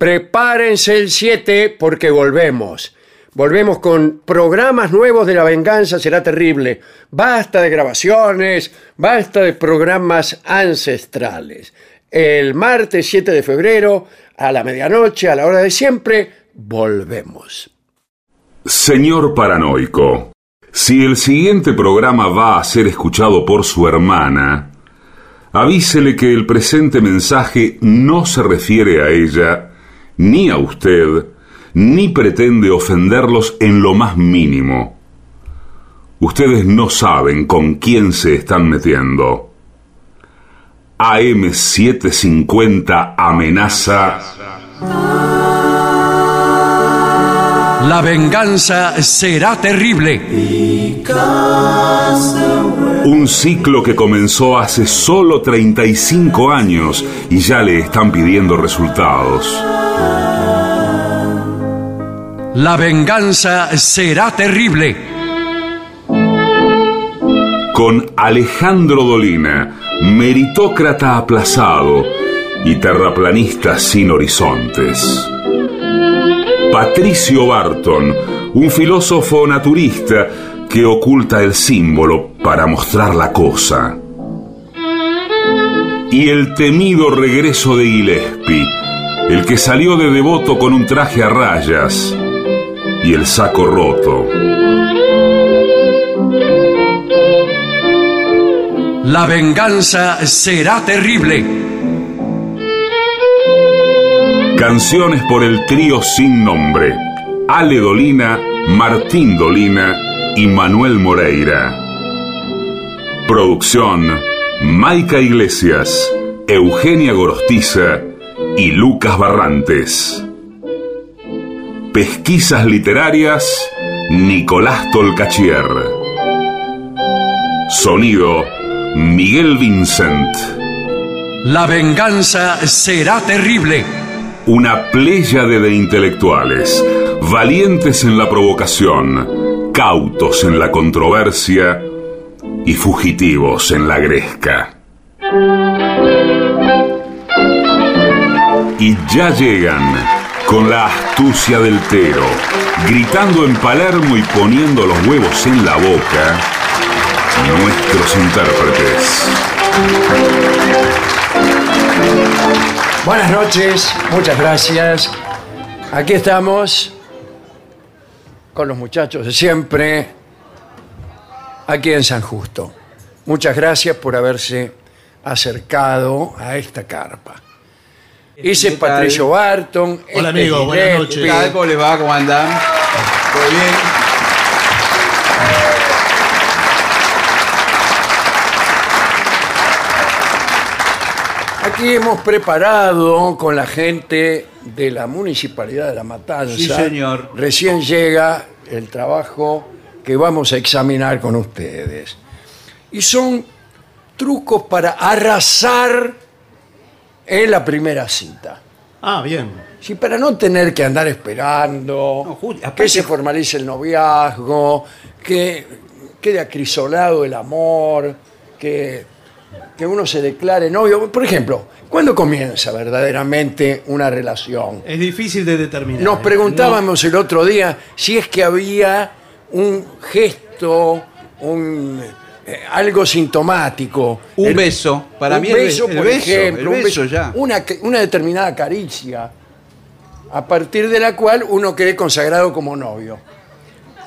Prepárense el 7 porque volvemos. Volvemos con programas nuevos de la venganza, será terrible. Basta de grabaciones, basta de programas ancestrales. El martes 7 de febrero, a la medianoche, a la hora de siempre, volvemos. Señor paranoico, si el siguiente programa va a ser escuchado por su hermana, avísele que el presente mensaje no se refiere a ella, ni a usted, ni pretende ofenderlos en lo más mínimo. Ustedes no saben con quién se están metiendo. AM750 amenaza. La venganza será terrible. Un ciclo que comenzó hace solo 35 años y ya le están pidiendo resultados. La venganza será terrible. Con Alejandro Dolina, meritócrata aplazado y terraplanista sin horizontes. Patricio Barton, un filósofo naturista que oculta el símbolo para mostrar la cosa. Y el temido regreso de Gillespie, el que salió de devoto con un traje a rayas y el saco roto. La venganza será terrible. Canciones por el trío sin nombre. Ale Dolina, Martín Dolina y Manuel Moreira. Producción, Maica Iglesias, Eugenia Gorostiza y Lucas Barrantes. Pesquisas literarias, Nicolás Tolcachier. Sonido, Miguel Vincent. La venganza será terrible. Una pléyade de intelectuales, valientes en la provocación, cautos en la controversia y fugitivos en la gresca. Y ya llegan con la astucia del tero, gritando en Palermo y poniendo los huevos en la boca, nuestros intérpretes. Buenas noches, muchas gracias. Aquí estamos con los muchachos de siempre, aquí en San Justo. Muchas gracias por haberse acercado a esta carpa. Ese es ¿Qué tal? Patricio Barton. Hola, este amigo, buenas noches. ¿Qué tal? ¿Cómo les va? ¿Cómo andan? ¿Todo bien? Aquí hemos preparado con la gente de la Municipalidad de La Matanza. Sí, señor. Recién llega el trabajo que vamos a examinar con ustedes. Y son trucos para arrasar en la primera cita. Ah, bien. Sí, para no tener que andar esperando, No, Juli, aparte- que se formalice el noviazgo, que quede acrisolado el amor, que, que uno se declare novio. Por ejemplo, ¿cuándo comienza verdaderamente una relación? Es difícil de determinar. Nos ¿eh? preguntábamos el otro día si es que había un gesto, un, eh, algo sintomático. Un El- beso. Para un mí el be- beso, el por beso, ejemplo, el un beso ya. Una, una determinada caricia, a partir de la cual uno quede consagrado como novio.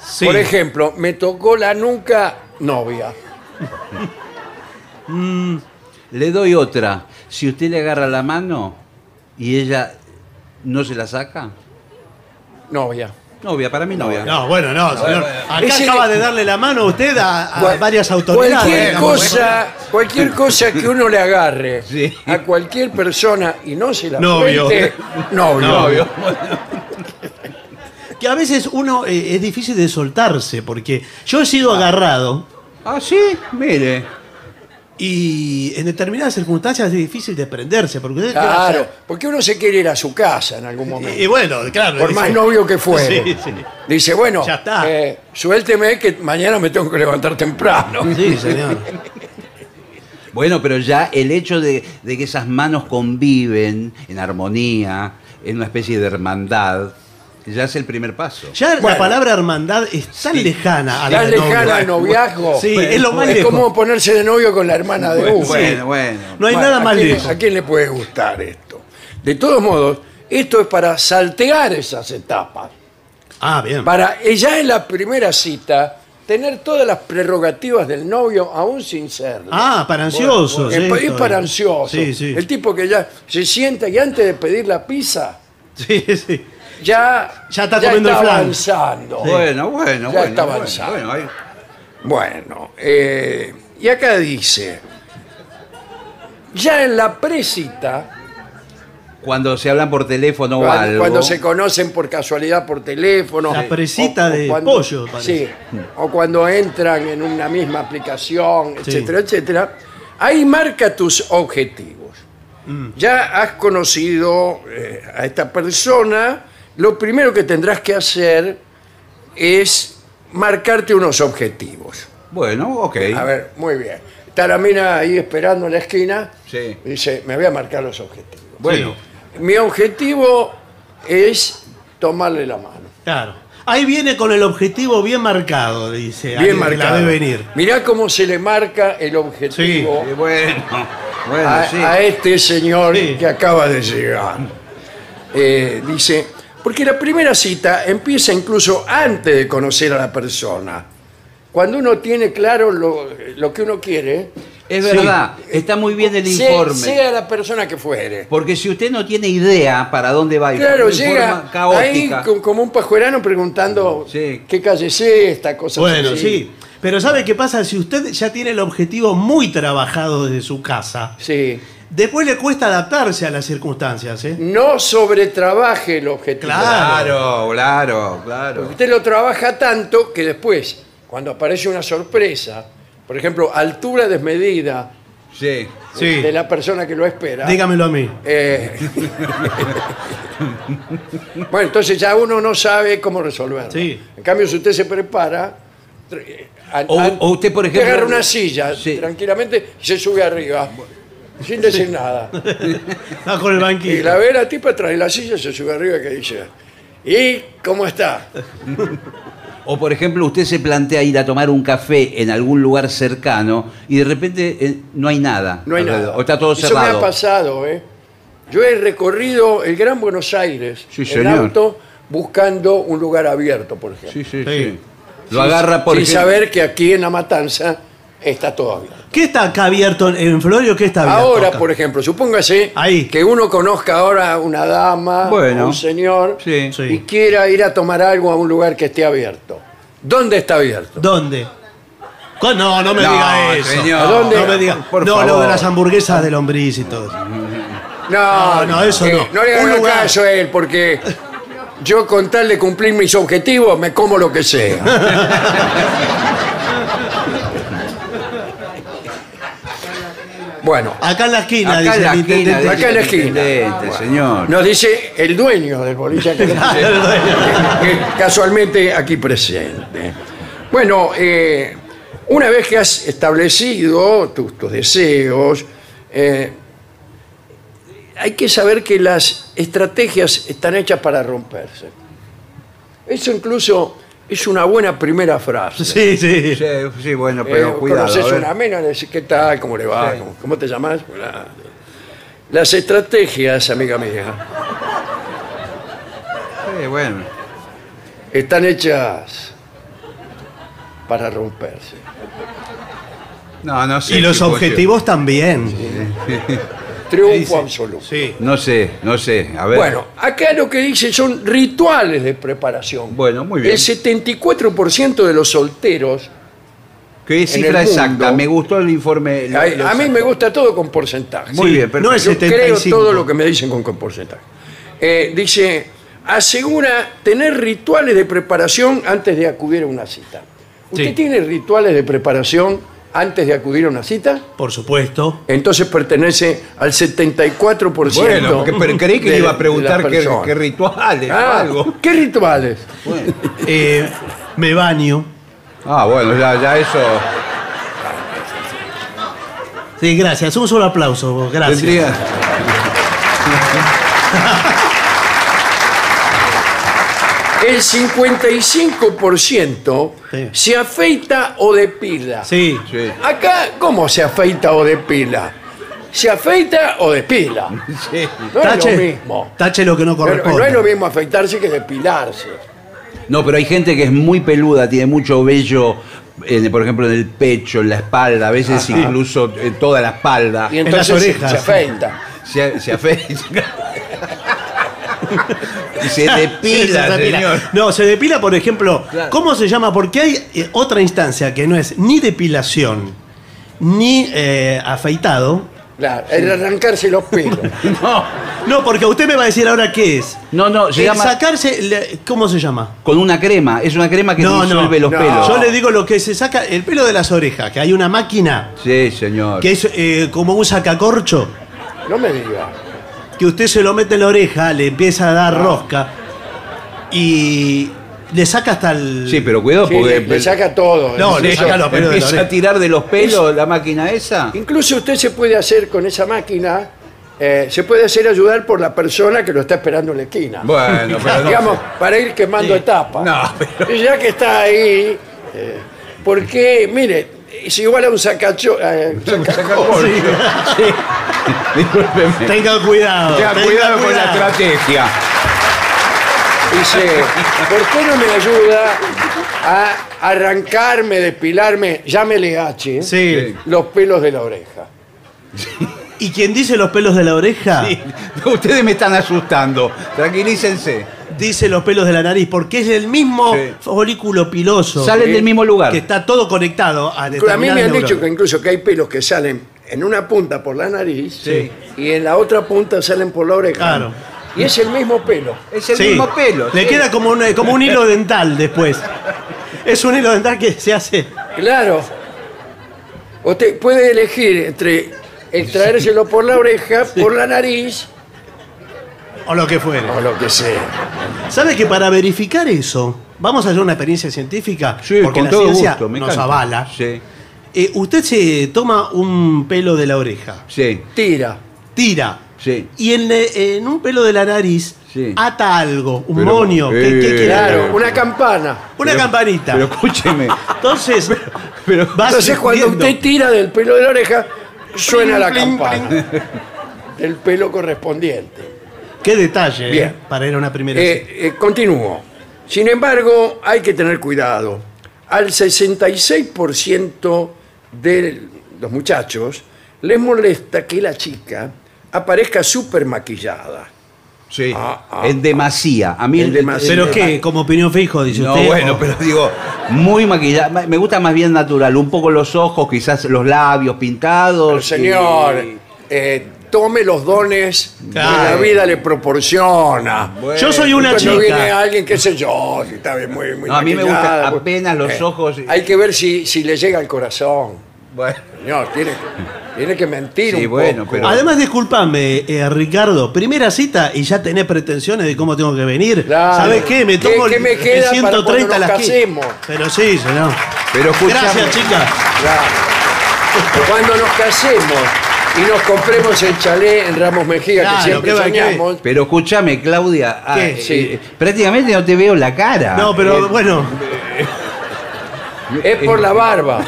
Sí. Por ejemplo, me tocó la nuca novia. Le doy otra. Si usted le agarra la mano y ella no se la saca, Novia. Novia, para mí novia. No, bueno, no, señor. Acá Ese- acaba de darle la mano usted a, a Cual- varias autoridades. Cualquier digamos. cosa, cualquier cosa que uno le agarre Sí. a cualquier persona y no se la Novio. suelte, novio. Novio. Que a veces uno eh, es difícil de soltarse, porque yo he sido agarrado Ah, sí, mire. Y en determinadas circunstancias es difícil de prenderse, porque usted ¿qué va a Claro, porque uno se quiere ir a su casa en algún momento. Y, y bueno, claro. por dice- más novio que fuere. Sí, sí. Dice, bueno, Ya está. eh, suélteme que mañana me tengo que levantar temprano. Sí, señor. Bueno, pero ya el hecho de, de que esas manos conviven en armonía, en una especie de hermandad, ya es el primer paso. Ya la palabra hermandad es tan lejana a la Tan lejana al noviazgo. Sí, es lo más Es lejos. como ponerse de novio con la hermana de Bueno, uno. bueno, bueno. No hay Bueno, nada ¿a más lejos. ¿A quién le puede gustar esto? De todos modos, esto es para saltear esas etapas. Ah, bien. Para eh, ya en la primera cita tener todas las prerrogativas del novio aún sin serlo. Ah, para ansiosos. es, pa- es esto, para eh. ansioso. Sí, sí. El tipo que ya se sienta y antes de pedir la pizza Sí, sí. Ya, Ya está comiendo el está flan. avanzando. Bueno, bueno, Ya bueno. está bueno, avanzado. bueno, ahí- Bueno, eh, y acá dice, ya en la presita, Cuando se hablan por teléfono o cuando, algo. cuando se conocen por casualidad por teléfono. La presita de cuando- pollo, parece. Sí, o cuando entran en una misma aplicación, Sí. etcétera, etcétera. Ahí marca tus objetivos. Mm. Ya has conocido eh, a esta persona, lo primero que tendrás que hacer es marcarte unos objetivos. Bueno, ok. A ver, muy bien. Está la mina ahí esperando en la esquina. Sí. Dice, me voy a marcar los objetivos. Bueno, Mi objetivo es tomarle la mano. Claro. Ahí viene con el objetivo bien marcado, dice. Bien marcado. La ve venir. Mirá cómo se le marca el objetivo eh, bueno, bueno, a, sí. a este señor Sí. que acaba de llegar. Eh, dice, porque la primera cita empieza incluso antes de conocer a la persona. Cuando uno tiene claro lo, lo que uno quiere, Es verdad, está muy bien el informe. sea la persona que fuere. Porque si usted no tiene idea para dónde va a ir, Claro, de llega forma ahí caótica. co- como un pajuerano preguntando Sí. qué calle es esta, cosa Bueno, así. sí. Pero ¿sabe qué pasa? Si usted ya tiene el objetivo muy trabajado desde su casa, Sí. Después le cuesta adaptarse a las circunstancias, ¿eh? No sobretrabaje el objetivo. Claro. Claro, claro, claro. Usted lo trabaja tanto que después, cuando aparece una sorpresa, por ejemplo, altura desmedida Sí. Sí. de la persona que lo espera. Dígamelo a mí. eh, bueno, entonces ya uno no sabe cómo resolverlo. Sí. En cambio, si usted se prepara, tr- an- O- o usted, por ejemplo- agarra una silla Sí. tranquilamente y se sube arriba, sin decir nada. Va con el Y banquillo. la ve la tipa trae la silla, se sube arriba que dice, ¿y cómo está? O por ejemplo, usted se plantea ir a tomar un café en algún lugar cercano y de repente eh, no hay nada. No hay alrededor, nada. O está todo Eso cerrado. me ha pasado, ¿eh? Yo he recorrido el Gran Buenos Aires Sí, en señor. auto buscando un lugar abierto, por ejemplo. Sí, sí, Sí. sí. Lo agarra por Sin ejemplo- saber que aquí en La Matanza está todo abierto. ¿Qué está acá abierto en- Florio? ¿Qué está abierto? Ahora, acá? por ejemplo, supóngase Ahí. que uno conozca ahora a una dama, Bueno. un señor, Sí. Sí. y quiera ir a tomar algo a un lugar que esté abierto. ¿Dónde está abierto? ¿Dónde? ¿Cu- No, no me No, diga eso. señor. ¿A dónde? No me diga. Por no, lo favor. de las hamburguesas de lombriz y todo eso. No, No, no, eso no. No le Un lugar. caso a él, porque yo con tal de cumplir mis objetivos me como lo que sea. Bueno, Acá en la esquina, Acá dice en la el esquina, intendente. Acá en la esquina. intendente, señor. nos dice el dueño del boliche que, que casualmente aquí presente. Bueno, eh, una vez que has establecido tus, tus deseos, eh, hay que saber que las estrategias están hechas para romperse. Eso incluso es una buena primera frase. Sí, sí. Sí, sí, bueno, Eh, pero cuidado. conoces a ver. una mina, le decís, ¿qué tal? ¿Cómo le va? Sí. ¿Cómo, cómo te llamas? Hola. Las estrategias, amiga mía, Sí, bueno. están hechas para romperse. No, no sé. Y los si puedo- objetivos también. Triunfo absoluto. Sí. No sé, no sé. A ver. Bueno, acá lo que dice son rituales de preparación. Bueno, muy bien. El 74% de los solteros, ¿Qué cifra exacta? Me gustó el informe. lo- a, lo a mí me gusta todo con porcentaje. Muy Sí, bien, perfecto. no es Yo 75. creo todo lo que me dicen con, con porcentaje. Eh, dice, asegura tener rituales de preparación antes de acudir a una cita. ¿Usted Sí. tiene rituales de preparación antes de acudir a una cita? Por supuesto. Entonces pertenece al 74%. Bueno, porque- pero creí que de- le iba a preguntar qué rituales o Ah, algo. ¿Qué rituales? Eh, me baño. Ah, bueno, ya, ya eso. Sí, gracias. Un solo aplauso. Gracias. Tendría. el 55% Sí. se afeita o depila. Sí. Sí. Acá, ¿cómo se afeita o depila? ¿Se afeita o depila? Sí. No es Tache, lo mismo. tache lo que no Pero corresponde. no es lo mismo afeitarse que depilarse. No, pero hay gente que es muy peluda, tiene mucho vello, en- por ejemplo, en el pecho, en la espalda, a veces incluso en toda la espalda. Y entonces las se- orejas. se afeita. Se, se afeita. y se Sí, se depila, depila. señor. No, se depila, por ejemplo. Claro. ¿Cómo se llama? Porque hay eh, otra instancia que no es ni depilación ni eh, afeitado. Claro, el arrancarse los pelos. No, No, porque usted me va a decir ahora qué es. no, no, se El llama sacarse, ¿cómo se llama? con una crema. Es una crema que No, disuelve no, los no. pelos. Yo le digo lo que se saca el pelo de las orejas, que hay una máquina Sí, señor. que es eh, como un sacacorcho, No me diga. Que usted se lo mete en la oreja, le empieza a dar rosca y le saca hasta el... Sí, pero cuidado Sí, porque le, le saca todo. No, le Incluso- saca los pelos de la empieza a oreja. tirar de los pelos la máquina esa. Incluso usted se puede hacer con esa máquina, eh, se puede hacer ayudar por la persona que lo está esperando en la esquina. Bueno, pero no Digamos, sé. para ir quemando etapas. No, pero- Y ya que está ahí, eh, porque, mire, es igual a un sacacho. eh, sacacorcho. Sí. Discúlpeme. Tenga cuidado. Tenga tenga cuidado con la estrategia. Dice, ¿por qué no me ayuda a arrancarme, depilarme, llámele H, Sí. los pelos de la oreja? Y quien dice los pelos de la oreja, Sí. Ustedes me están asustando. Tranquilícense. Dice los pelos de la nariz, porque es el mismo Sí. folículo piloso. Salen Sí. del mismo lugar. Que está todo conectado a A mí me han dicho neuronas. que incluso que hay pelos que salen en una punta por la nariz Sí. y en la otra punta salen por la oreja. Claro. Y es el mismo pelo. Es el Sí. mismo pelo. Le sí. queda como un, como un hilo dental después. Es un hilo dental que se hace. Claro. Usted puede elegir entre extraérselo por la oreja, por la nariz O lo que fuere. o lo que sea. ¿Sabe que para verificar eso, vamos a hacer una experiencia científica? Sí, porque con la todo ciencia gusto. Me nos encanta. avala. Sí. Eh, usted se toma un pelo de la oreja, Sí. Tira. tira, Sí. y en, eh, en un pelo de la nariz Sí. ata algo, un Pero, monio. ¿Qué, eh? Claro, una campana. Una Pero- campanita. Pero escúcheme. Entonces, Pero, va Entonces cuando usted tira del pelo de la oreja, suena la Pling, pling, campana. Del pelo correspondiente. Qué detalle, Bien. eh, para ir a una primera cita. Eh, eh, continúo. Sin embargo, hay que tener cuidado. Al 66% de los muchachos les molesta que la chica aparezca súper maquillada. sí. Ah, ah, en demasía. A mí En el- demasía. ¿Pero qué? ¿Como opinión fijo, dice No, usted? bueno, pero digo, muy maquillada. Ma- Me gusta más bien natural. Un poco los ojos, quizás los labios pintados. Pero, señor, y- eh, tome los dones que la Claro. vida le proporciona. Bueno. Yo soy una Cuando chica. viene alguien, qué sé yo, si está bien, muy, muy No, a mí me maquillada, gusta pues, apenas los ojos y- Hay que ver si, si le llega al corazón. Bueno. Señor, tiene, tiene que mentir Sí, un bueno, poco. pero- Además, discúlpame, eh, Ricardo, primera cita y ya tenés pretensiones de cómo tengo que venir. Claro. ¿Sabes qué? Me ¿Qué- tomo qué el- me el queda para cuando 130 nos la esquina. casemos? Pero sí, señor. Pero. Gracias, chicas. Claro. Cuando nos casemos y nos compremos el chalet en Ramos Mejía, Claro, que siempre ¿qué va- qué? soñamos, Pero escúchame, Claudia. ah, ¿Qué? eh, Sí. eh, prácticamente no te veo la cara. No, pero Eh, bueno, es por la barba.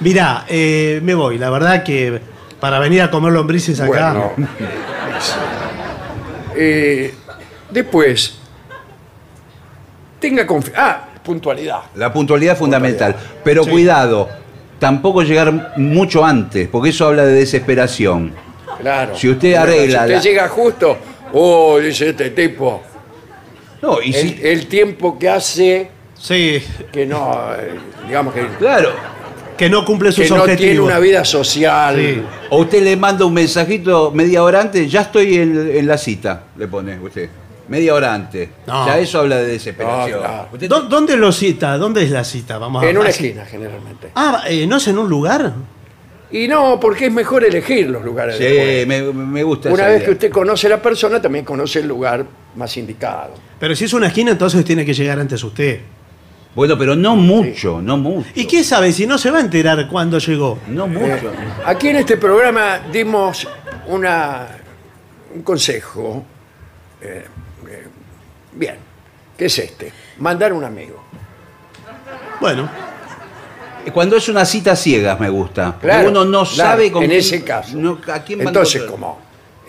mirá, eh, me voy. La verdad que para venir a comer lombrices acá. Bueno. Eh, después, tenga confianza. Ah, puntualidad. La puntualidad es fundamental. Pero Sí. cuidado, tampoco llegar mucho antes, porque eso habla de desesperación. Claro. Si usted arregla Si usted la- llega justo, oh, dice este tipo, No, y si. el, el tiempo que hace Sí, que no, eh, digamos que, Claro. que no cumple sus que no tiene una vida social. Sí. O usted le manda un mensajito media hora antes, ya estoy en, en la cita, le pone usted. Media hora antes. No. Ya eso habla de desesperación. No, claro. Usted- ¿Dó- ¿Dónde lo cita? ¿Dónde es la cita? Vamos a En una esquina, generalmente. Ah, eh, ¿no es en un lugar? Y no, porque es mejor elegir los lugares. Sí, me, me gusta Una esa vez idea. que usted conoce a la persona, también conoce el lugar más indicado. Pero si es una esquina, entonces tiene que llegar antes usted. Bueno, pero no mucho, no mucho. ¿Y qué sabe si no se va a enterar cuándo llegó? No Eh, mucho. aquí en este programa dimos una, un consejo Eh, eh, bien, ¿qué es este? Mandar un amigo. Bueno, Cuando es una cita ciegas me gusta. porque Claro, uno no claro, sabe con En quién- ese caso. no, a quién va a Entonces, encontrar. como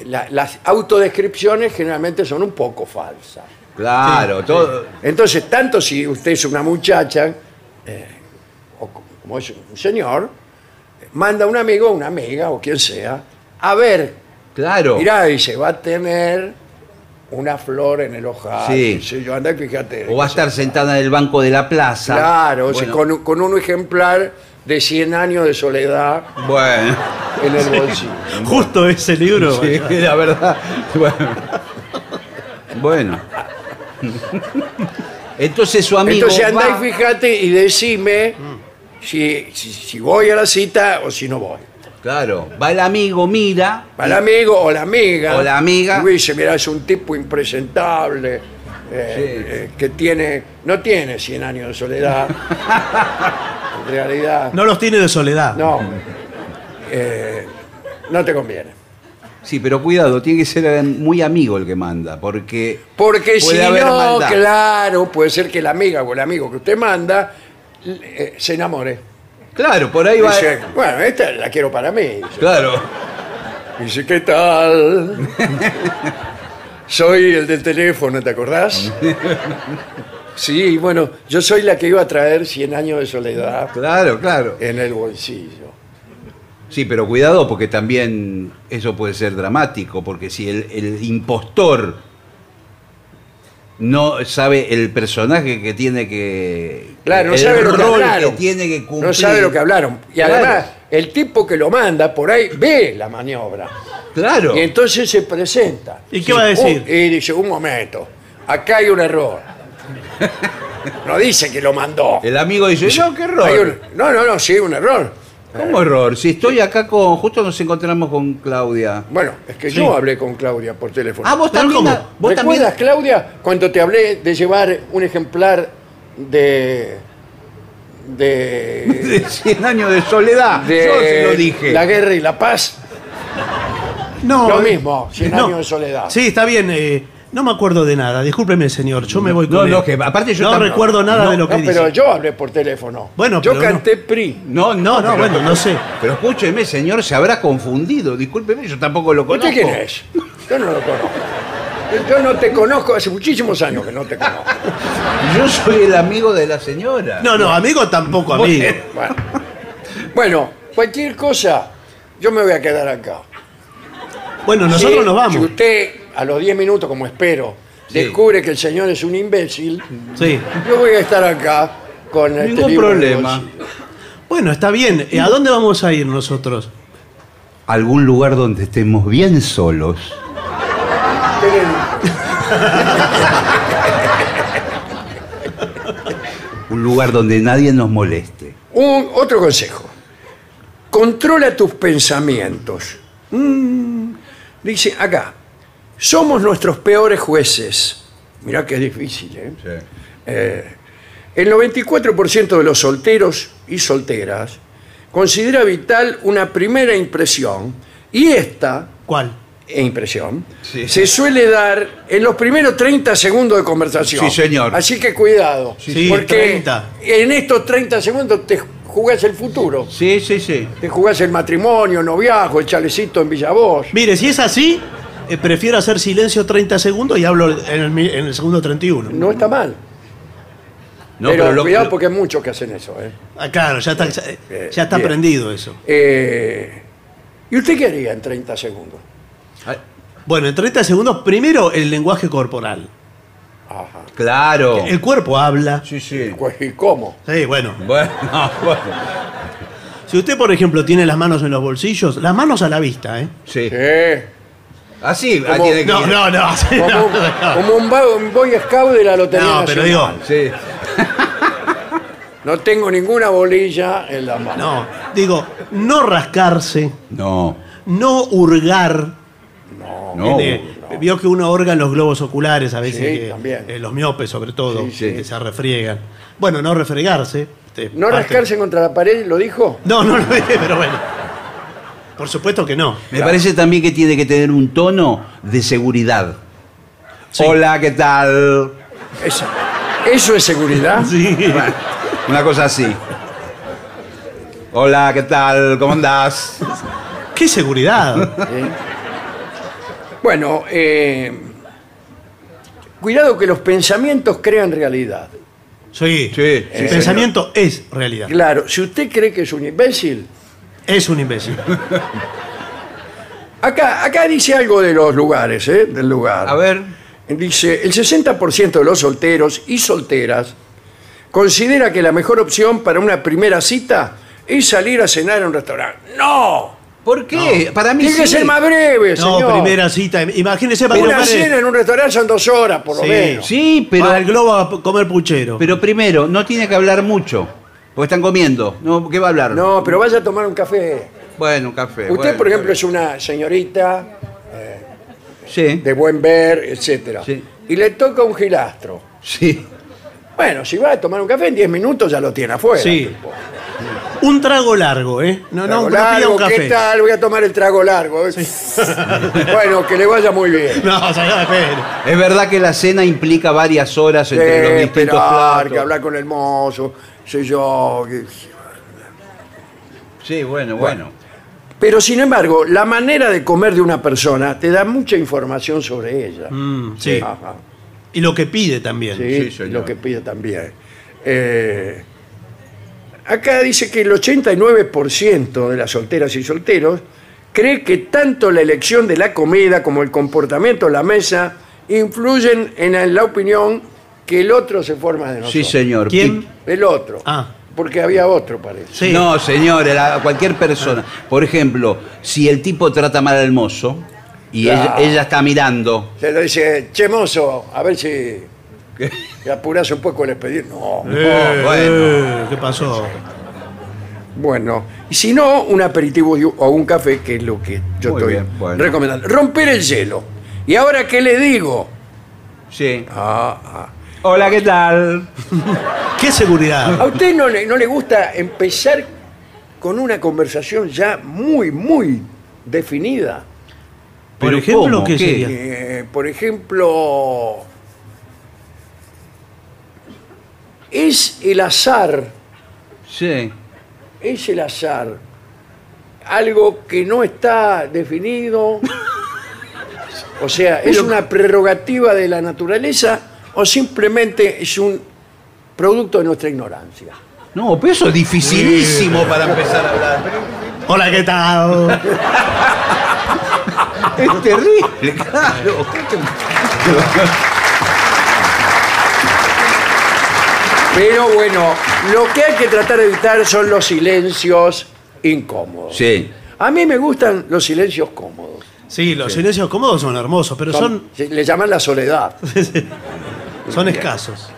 la- las autodescripciones generalmente son un poco falsas. Claro, todo. Entonces, tanto si usted es una muchacha, eh, o co- como es un señor, eh, manda un amigo, una amiga o quien sea, a ver, Claro. mirá, dice, va a tener una flor en el ojal. Sí. Sí, yo anda y fíjate. O va a estar sentada en el banco de la plaza. Claro, o sea, Bueno, con, un- con un ejemplar de 100 años de soledad bueno. en el bolsillo. justo ese libro. Sí, la verdad. Bueno. Bueno. Entonces su amigo. Entonces andá va- y fíjate y decime si, si, si voy a la cita o si no voy. Claro, va el amigo, mira. Para el amigo o la amiga. O la amiga. Y dice, mira, es un tipo impresentable, eh, eh, que tiene, no tiene 100 años de soledad. en realidad, No los tiene de soledad. no. Eh, no te conviene. Sí, pero cuidado, tiene que ser eh, muy amigo el que manda, porque. Porque si haber no, maldad. claro, puede ser que la amiga o el amigo que usted manda eh, se enamore. Claro, por ahí va. Dice, bueno, esta la quiero para mí. Dice, Claro. Dice, ¿qué tal? Soy el del teléfono, ¿te acordás? Sí, bueno, yo soy la que iba a traer 100 años de soledad Claro, claro. en el bolsillo. Sí, pero cuidado porque también eso puede ser dramático, porque si el, el impostor no sabe el personaje que tiene que... Claro, no el sabe lo que rol hablaron. que tiene que cumplir. No sabe lo que hablaron. Y Claro. además, el tipo que lo manda por ahí ve la maniobra. Claro. Y entonces se presenta. ¿Y qué va a decir? Un- y dice, un momento, acá hay un error. No dice que lo mandó. El amigo dice, no, qué error. Un- no, no, no, sí, un error. ¿Cómo error? Si estoy acá con... Justo nos encontramos con Claudia. Bueno, es que Sí. yo hablé con Claudia por teléfono. Ah, vos Pero también... ¿cómo? Vos también... ¿Recuerdas, Claudia, cuando te hablé de llevar un ejemplar de. de. De 100 años de soledad. de Yo se lo dije. La guerra y la paz? No, Lo eh, mismo, 100 años de soledad. Sí, está bien. eh, no me acuerdo de nada. Discúlpeme, señor. Yo me voy con No, él. no, que aparte yo no recuerdo nada no, de lo que No, dice. pero yo hablé por teléfono. Bueno, yo pero canté PRI. No, No, no, pero- bueno, no sé. Pero escúcheme, señor, se habrá confundido. Discúlpeme, yo tampoco lo conozco. ¿Usted quién es? Yo no lo conozco. Yo no te conozco, hace muchísimos años que no te conozco. Yo soy el amigo de la señora. No, no, amigo tampoco amigo. Bueno, Bueno, cualquier cosa, yo me voy a quedar acá. Bueno, nosotros Si- nos vamos. Si usted, a los 10 minutos, como espero, Sí. descubre que el señor es un imbécil, Sí. yo voy a estar acá con este Ningún libro problema. bolsillo. Bueno, está bien. Eh, ¿A dónde vamos a ir nosotros? Algún lugar donde estemos bien solos. Un lugar donde nadie nos moleste. Un, otro consejo. Controla tus pensamientos. Mm, dice acá, somos nuestros peores jueces. Mirá que es difícil, ¿eh? Eh, el 94% de los solteros y solteras considera vital una primera impresión y esta ¿Cuál? e impresión Sí. se suele dar en los primeros 30 segundos de conversación. Sí, señor. Así que cuidado, Sí, porque 30. en estos 30 segundos te jugás el futuro. Sí, sí, sí. Te jugás el matrimonio, el noviazgo, el chalecito en Villavós. Mire, si es así, eh, prefiero hacer silencio 30 segundos y hablo en el, mi- en el segundo 31. No está mal. No, pero, lo- cuidado porque hay muchos que hacen eso. ¿eh? Ah, claro, ya está, ya, ya está bien. eso. Eh, ¿Y usted qué haría en 30 segundos? Bueno, en 30 segundos, primero el lenguaje corporal. Ajá. Claro. El cuerpo habla. Sí, sí. ¿Y cómo? Sí, bueno. Bueno, bueno. Si usted, por ejemplo, tiene las manos en los bolsillos, las manos a la vista, ¿eh? Sí. Sí. Así, ah, Como- tiene que No, ir. no, no. sí, Como, no, un- no. como un, ba- un Boy Scout de la Lotería No, pero Nacional. digo, Sí. No tengo ninguna bolilla en la mano. no, digo, no rascarse, No. no hurgar. No. Eh, Vio que uno hurga en los globos oculares a veces, Sí, que- también. eh, los miopes sobre todo, Sí, sí. que se refriegan. Bueno, no refregarse. este, ¿No parte- rascarse contra la pared, lo dijo? No, no lo dije, pero bueno. Por supuesto que no. Me parece también que tiene que tener un tono de seguridad. Sí. Hola, ¿qué tal? Eso, eso es seguridad. Sí. Una cosa así. Hola, ¿qué tal? ¿Cómo andás? ¡Qué seguridad! Bueno, eh, cuidado que los pensamientos crean realidad. Sí. Sí, El sí, pensamiento es realidad. Claro, si usted cree que es un imbécil, Es un imbécil. acá, acá dice algo de los lugares, ¿eh? Del lugar. A ver. Dice, el 60% de los solteros y solteras considera que la mejor opción para una primera cita es salir a cenar en un restaurante. ¡No! ¿Por qué? Para mí Tiene que sí. ser más breve, No, señor. primera cita. Imagínese para Una cena en un restaurante son dos horas, por lo Sí. menos. Sí, pero, para el globo a comer puchero. pero primero, no tiene que hablar mucho. Porque están comiendo. No, ¿Qué va a hablar? No, pero vaya a tomar un café. Bueno, un café. Usted, bueno, por ejemplo, es una señorita bien. Sí, de buen ver, etcétera, Sí. y le toca un gilastro. sí. Bueno, si va a tomar un café en 10 minutos ya lo tiene afuera. Sí. tipo. Un trago largo, ¿eh? No, Trago no, largo, un café. ¿qué tal? Voy a tomar el trago largo. bueno, que le vaya muy bien. No, señor, espere. Es verdad que la cena implica varias horas entre los Eh, distintos esperar, platos. que hablar con el mozo, sé yo. Sí, bueno, bueno. Pero sin embargo, la manera de comer de una persona te da mucha información sobre ella. Mm, sí. Ajá. Y lo que pide también. Sí, lo que pide también. Eh, acá dice que el 89% de las solteras y solteros cree que tanto la elección de la comida como el comportamiento en la mesa influyen en la opinión que el otro se forma de nosotros. Sí, señor. ¿Quién? El otro. Ah. Porque había otro, parece. Sí. No, señor, era cualquier persona. Por ejemplo, si el tipo trata mal al mozo y Claro. ella, ella está mirando. Se le dice, che mozo, a ver si te apuras un poco el expediente. No. Eh, bueno. eh, ¿Qué pasó? Bueno, y si no, un aperitivo y- o un café, que es lo que yo Muy estoy bien, bueno. recomendando. Romper el hielo. ¿Y ahora qué le digo? Sí. Ah, ah. Hola, ¿qué tal? ¿Qué seguridad? ¿A usted no le, no le gusta empezar con una conversación ya muy, muy definida? Por ¿Pero ejemplo, cómo? ¿qué, ¿Qué? sería? Eh, por ejemplo, es el azar, Sí. es el azar, algo que no está definido, o sea, es una prerrogativa de la naturaleza o simplemente es un producto de nuestra ignorancia. No, pero eso es dificilísimo para empezar a hablar. Hola, ¿qué tal? Es terrible, claro. Pero bueno, lo que hay que tratar de evitar son los silencios incómodos. Sí. A mí me gustan los silencios cómodos. Sí, los silencios cómodos son hermosos, pero son, se- le llaman la soledad. son escasos.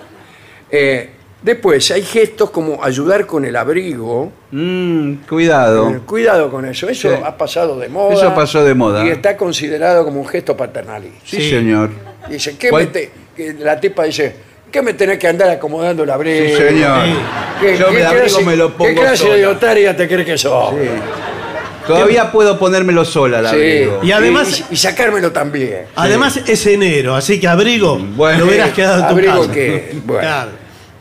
Eh, después hay gestos como ayudar con el abrigo. Mm, cuidado. Eh, cuidado con eso. Eso Sí. ha pasado de moda. Eso pasó de moda. Y está considerado como un gesto paternalista. Sí, Sí. señor. Dice, ¿qué ¿Cuál? me te- que la tipa dice, ¿qué me tenés que andar acomodando el abrigo? Sí, señor. ¿Qué, Yo qué el abrigo clase, me lo pongo ¿Qué clase sola. de otaria te crees que sos? Sí. Todavía puedo ponérmelo sola Sí. abrigo. Y además- y, y sacármelo también. Además es enero, así que abrigo Bueno. lo hubieras quedado en tu Abrigo casa. que, bueno. Claro.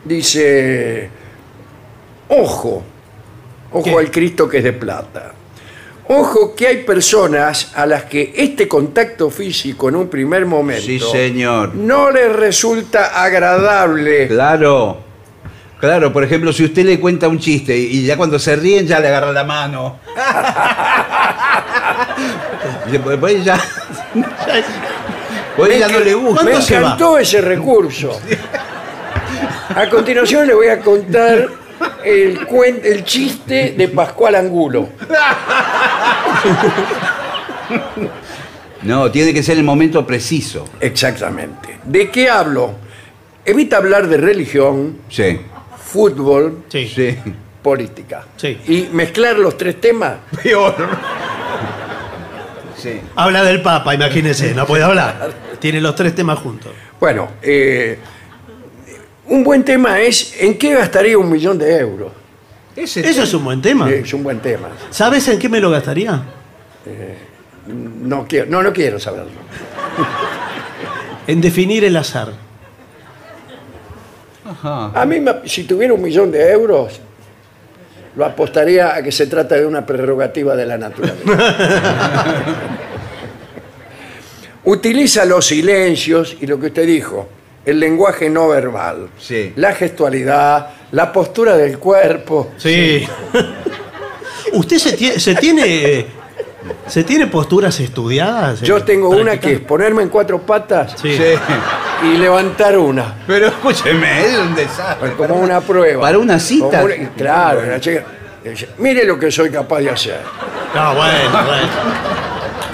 Dice, ojo, ojo ¿Qué? al Cristo que es de plata. Ojo que hay personas a las que este contacto físico en un primer momento Sí, señor. no les resulta agradable. Claro. Claro, por ejemplo, si usted le cuenta un chiste y ya cuando se ríen ya le agarra la mano. Después ya. Pues ya no le gusta. Me encantó ese recurso. A continuación le voy a contar el, cuen- el chiste de Pascual Angulo. No, tiene que ser el momento preciso. Exactamente. ¿De qué hablo? Evita hablar de religión, Sí. Fútbol, Sí. Sí. política. Sí. Y mezclar los tres temas. Peor. Sí. Habla del Papa, imagínese, no puede hablar. Tiene los tres temas juntos. Bueno, eh, un buen tema es ¿en qué gastaría un millón de euros? Ese Eso es un buen tema. Es un buen tema. ¿Sabes en qué me lo gastaría? No quiero, no, no quiero saberlo. en definir el azar. A mí, me- si tuviera un millón de euros, lo apostaría a que se trata de una prerrogativa de la naturaleza. Utiliza los silencios y lo que usted dijo, el lenguaje no verbal, Sí. la gestualidad, la postura del cuerpo. Sí. ¿Usted se tiene, se tiene, se tiene posturas estudiadas? Yo eh, tengo una que es ponerme en cuatro patas Sí. Y levantar una, Pero escúcheme, es un desastre. como una prueba. Para una cita. Como una- claro, la chica dice, mire lo que soy capaz de hacer. No, bueno, bueno.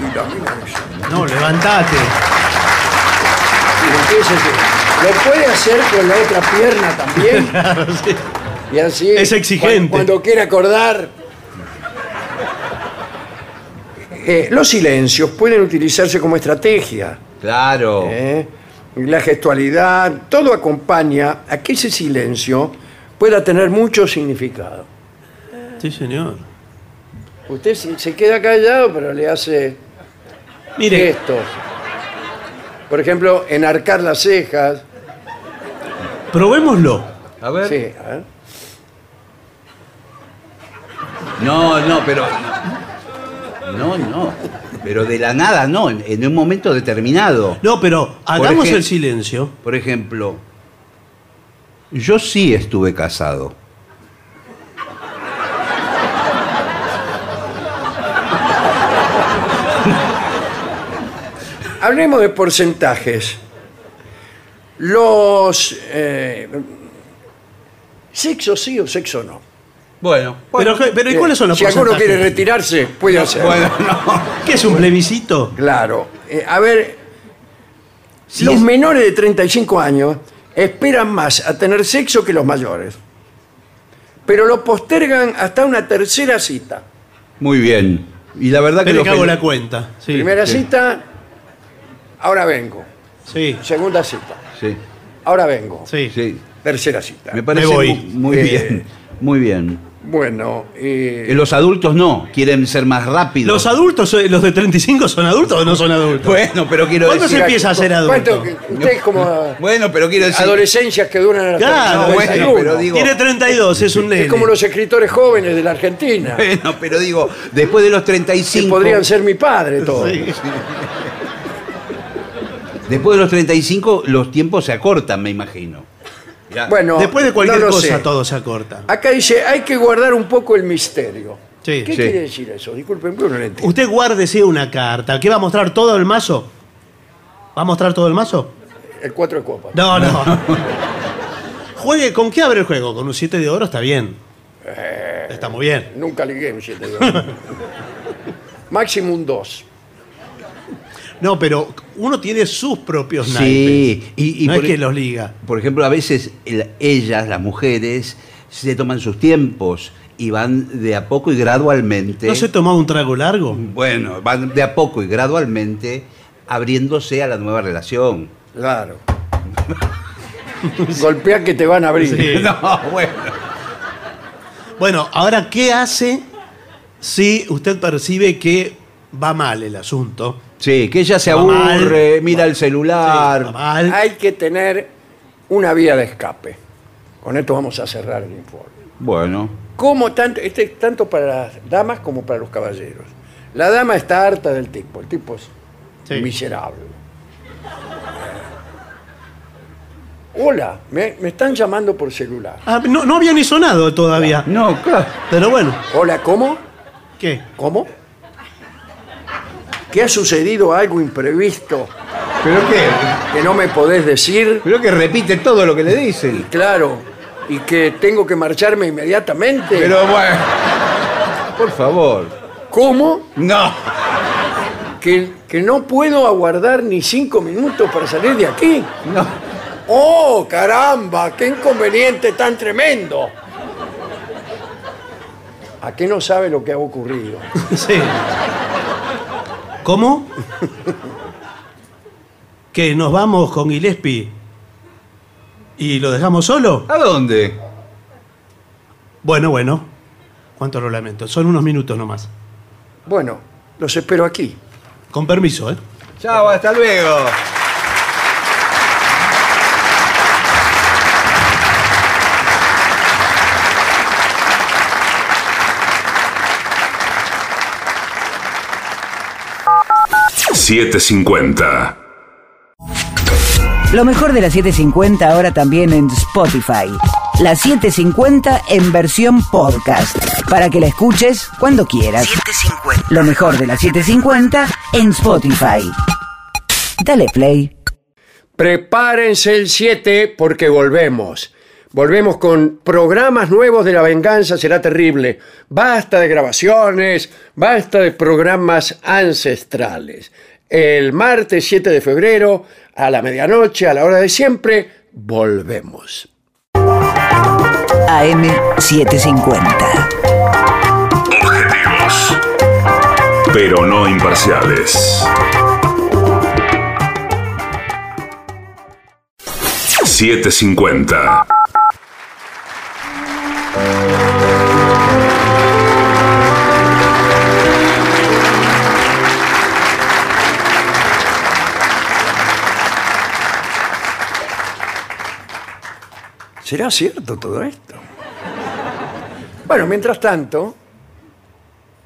Y la mina dice, No, levantate. Y empieza así. Lo puede hacer con la otra pierna también. Claro, sí. Y así. Es exigente. Cuando, cuando quiere acordar. Eh, los silencios pueden utilizarse como estrategia. Claro. ¿eh? La gestualidad, todo acompaña a que ese silencio pueda tener mucho significado. Sí, señor. Usted se se queda callado, pero le hace Mire, gestos. Por ejemplo, enarcar las cejas. probémoslo. A ver. Sí, a ver. No, no, pero. No, no. Pero de la nada, no. En, un momento determinado. No, pero hagamos el silencio. Por ejemplo, yo sí estuve casado. Hablemos de porcentajes. Los eh, sexo sí o sexo no. Bueno, Pero, pero ¿y cuáles son los si alguno porcentajes? quiere retirarse, puede hacerlo. bueno, no. ¿Qué es un plebiscito? Claro. Eh, a ver, Si los es- menores de 35 años esperan más a tener sexo que los mayores. Pero lo postergan hasta una tercera cita. Muy bien. Y la verdad que Espere lo que hago la cuenta. Sí. Primera sí. cita, ahora vengo. Sí, Segunda cita, Sí, ahora vengo. sí. sí. Tercera cita. Me parece voy. mu- muy Eh, bien. Muy bien. Bueno, eh, Eh, Los adultos no, quieren ser más rápidos. ¿Los adultos, eh, los de 35 son adultos o no son adultos? Bueno, pero quiero ¿Cuándo se decir. empieza a ser ¿cuánto- adulto? Usted es como Bueno, pero quiero decir. adolescencias que duran hasta Claro, los bueno, 91. pero digo- Tiene 32, es un nene. Es como los escritores jóvenes de la Argentina, Bueno, pero digo, después de los que 35. podrían ser mi padre todos. Sí. Después de los 35, los tiempos se acortan, me imagino. Ya. Bueno, Después de cualquier no lo cosa sé. todo se acorta. Acá dice, hay que guardar un poco el misterio. Sí. ¿Qué Sí. quiere decir eso? Disculpen, pero no lo entiendo. Usted guárdese una carta. ¿Qué va a mostrar todo el mazo? ¿Va a mostrar todo el mazo? El 4 de copas. No, no. Juegue, ¿con qué abre el juego? Con un 7 de oro está bien. Está muy bien. Nunca ligué un 7 de oro. Máximo un 2. No, pero uno tiene sus propios naipes. Sí, y, y no por, es que los liga. por ejemplo, a veces el- ellas, las mujeres, se toman sus tiempos y van de a poco y gradualmente. ¿No se tomaba un trago largo? Bueno, van de a poco y gradualmente abriéndose a la nueva relación. Claro. Golpea que te van a abrir. Sí. No, bueno. Bueno, ahora, ¿qué hace si usted percibe que va mal el asunto? Sí, que ella se Va mal. aburre, mira el celular. Sí, va mal. Hay que tener una vía de escape. Con esto vamos a cerrar el informe. Bueno, Como tanto, este es tanto para las damas como para los caballeros. La dama está harta del tipo, el tipo es Sí. miserable. Hola, me, me están llamando por celular. Ah, no, no había ni sonado todavía. no, claro. Pero bueno, Hola, ¿cómo? ¿qué? ¿Cómo? ¿Que ha sucedido algo imprevisto ¿Pero qué? que no me podés decir? Pero que repite todo lo que le dicen. Claro, y que tengo que marcharme inmediatamente. Pero bueno. Por favor. ¿Cómo? No. ¿Que, que no puedo aguardar ni cinco minutos para salir de aquí. No. ¡Oh, caramba! ¡Qué inconveniente tan tremendo! ¿A qué no sabe lo que ha ocurrido? Sí. ¿Cómo? ¿Que nos vamos con Gillespie y lo dejamos solo? ¿A dónde? Bueno, bueno. Cuánto lo lamento. Son unos minutos nomás. Bueno, los espero aquí. Con permiso, ¿eh? Chao, hasta luego. 750. Lo mejor de la 750 ahora también en Spotify. La 750 en versión podcast. Para que la escuches cuando quieras. Lo mejor de la 750 en Spotify. Dale play. Prepárense el 7 porque volvemos. Volvemos con programas nuevos de La Venganza Será Terrible. Basta de grabaciones, basta de programas ancestrales. El martes 7 de febrero, a la medianoche, a la hora de siempre, volvemos. AM750. Objetivos. Pero no imparciales. 750. ¿Será cierto todo esto? Bueno, mientras tanto,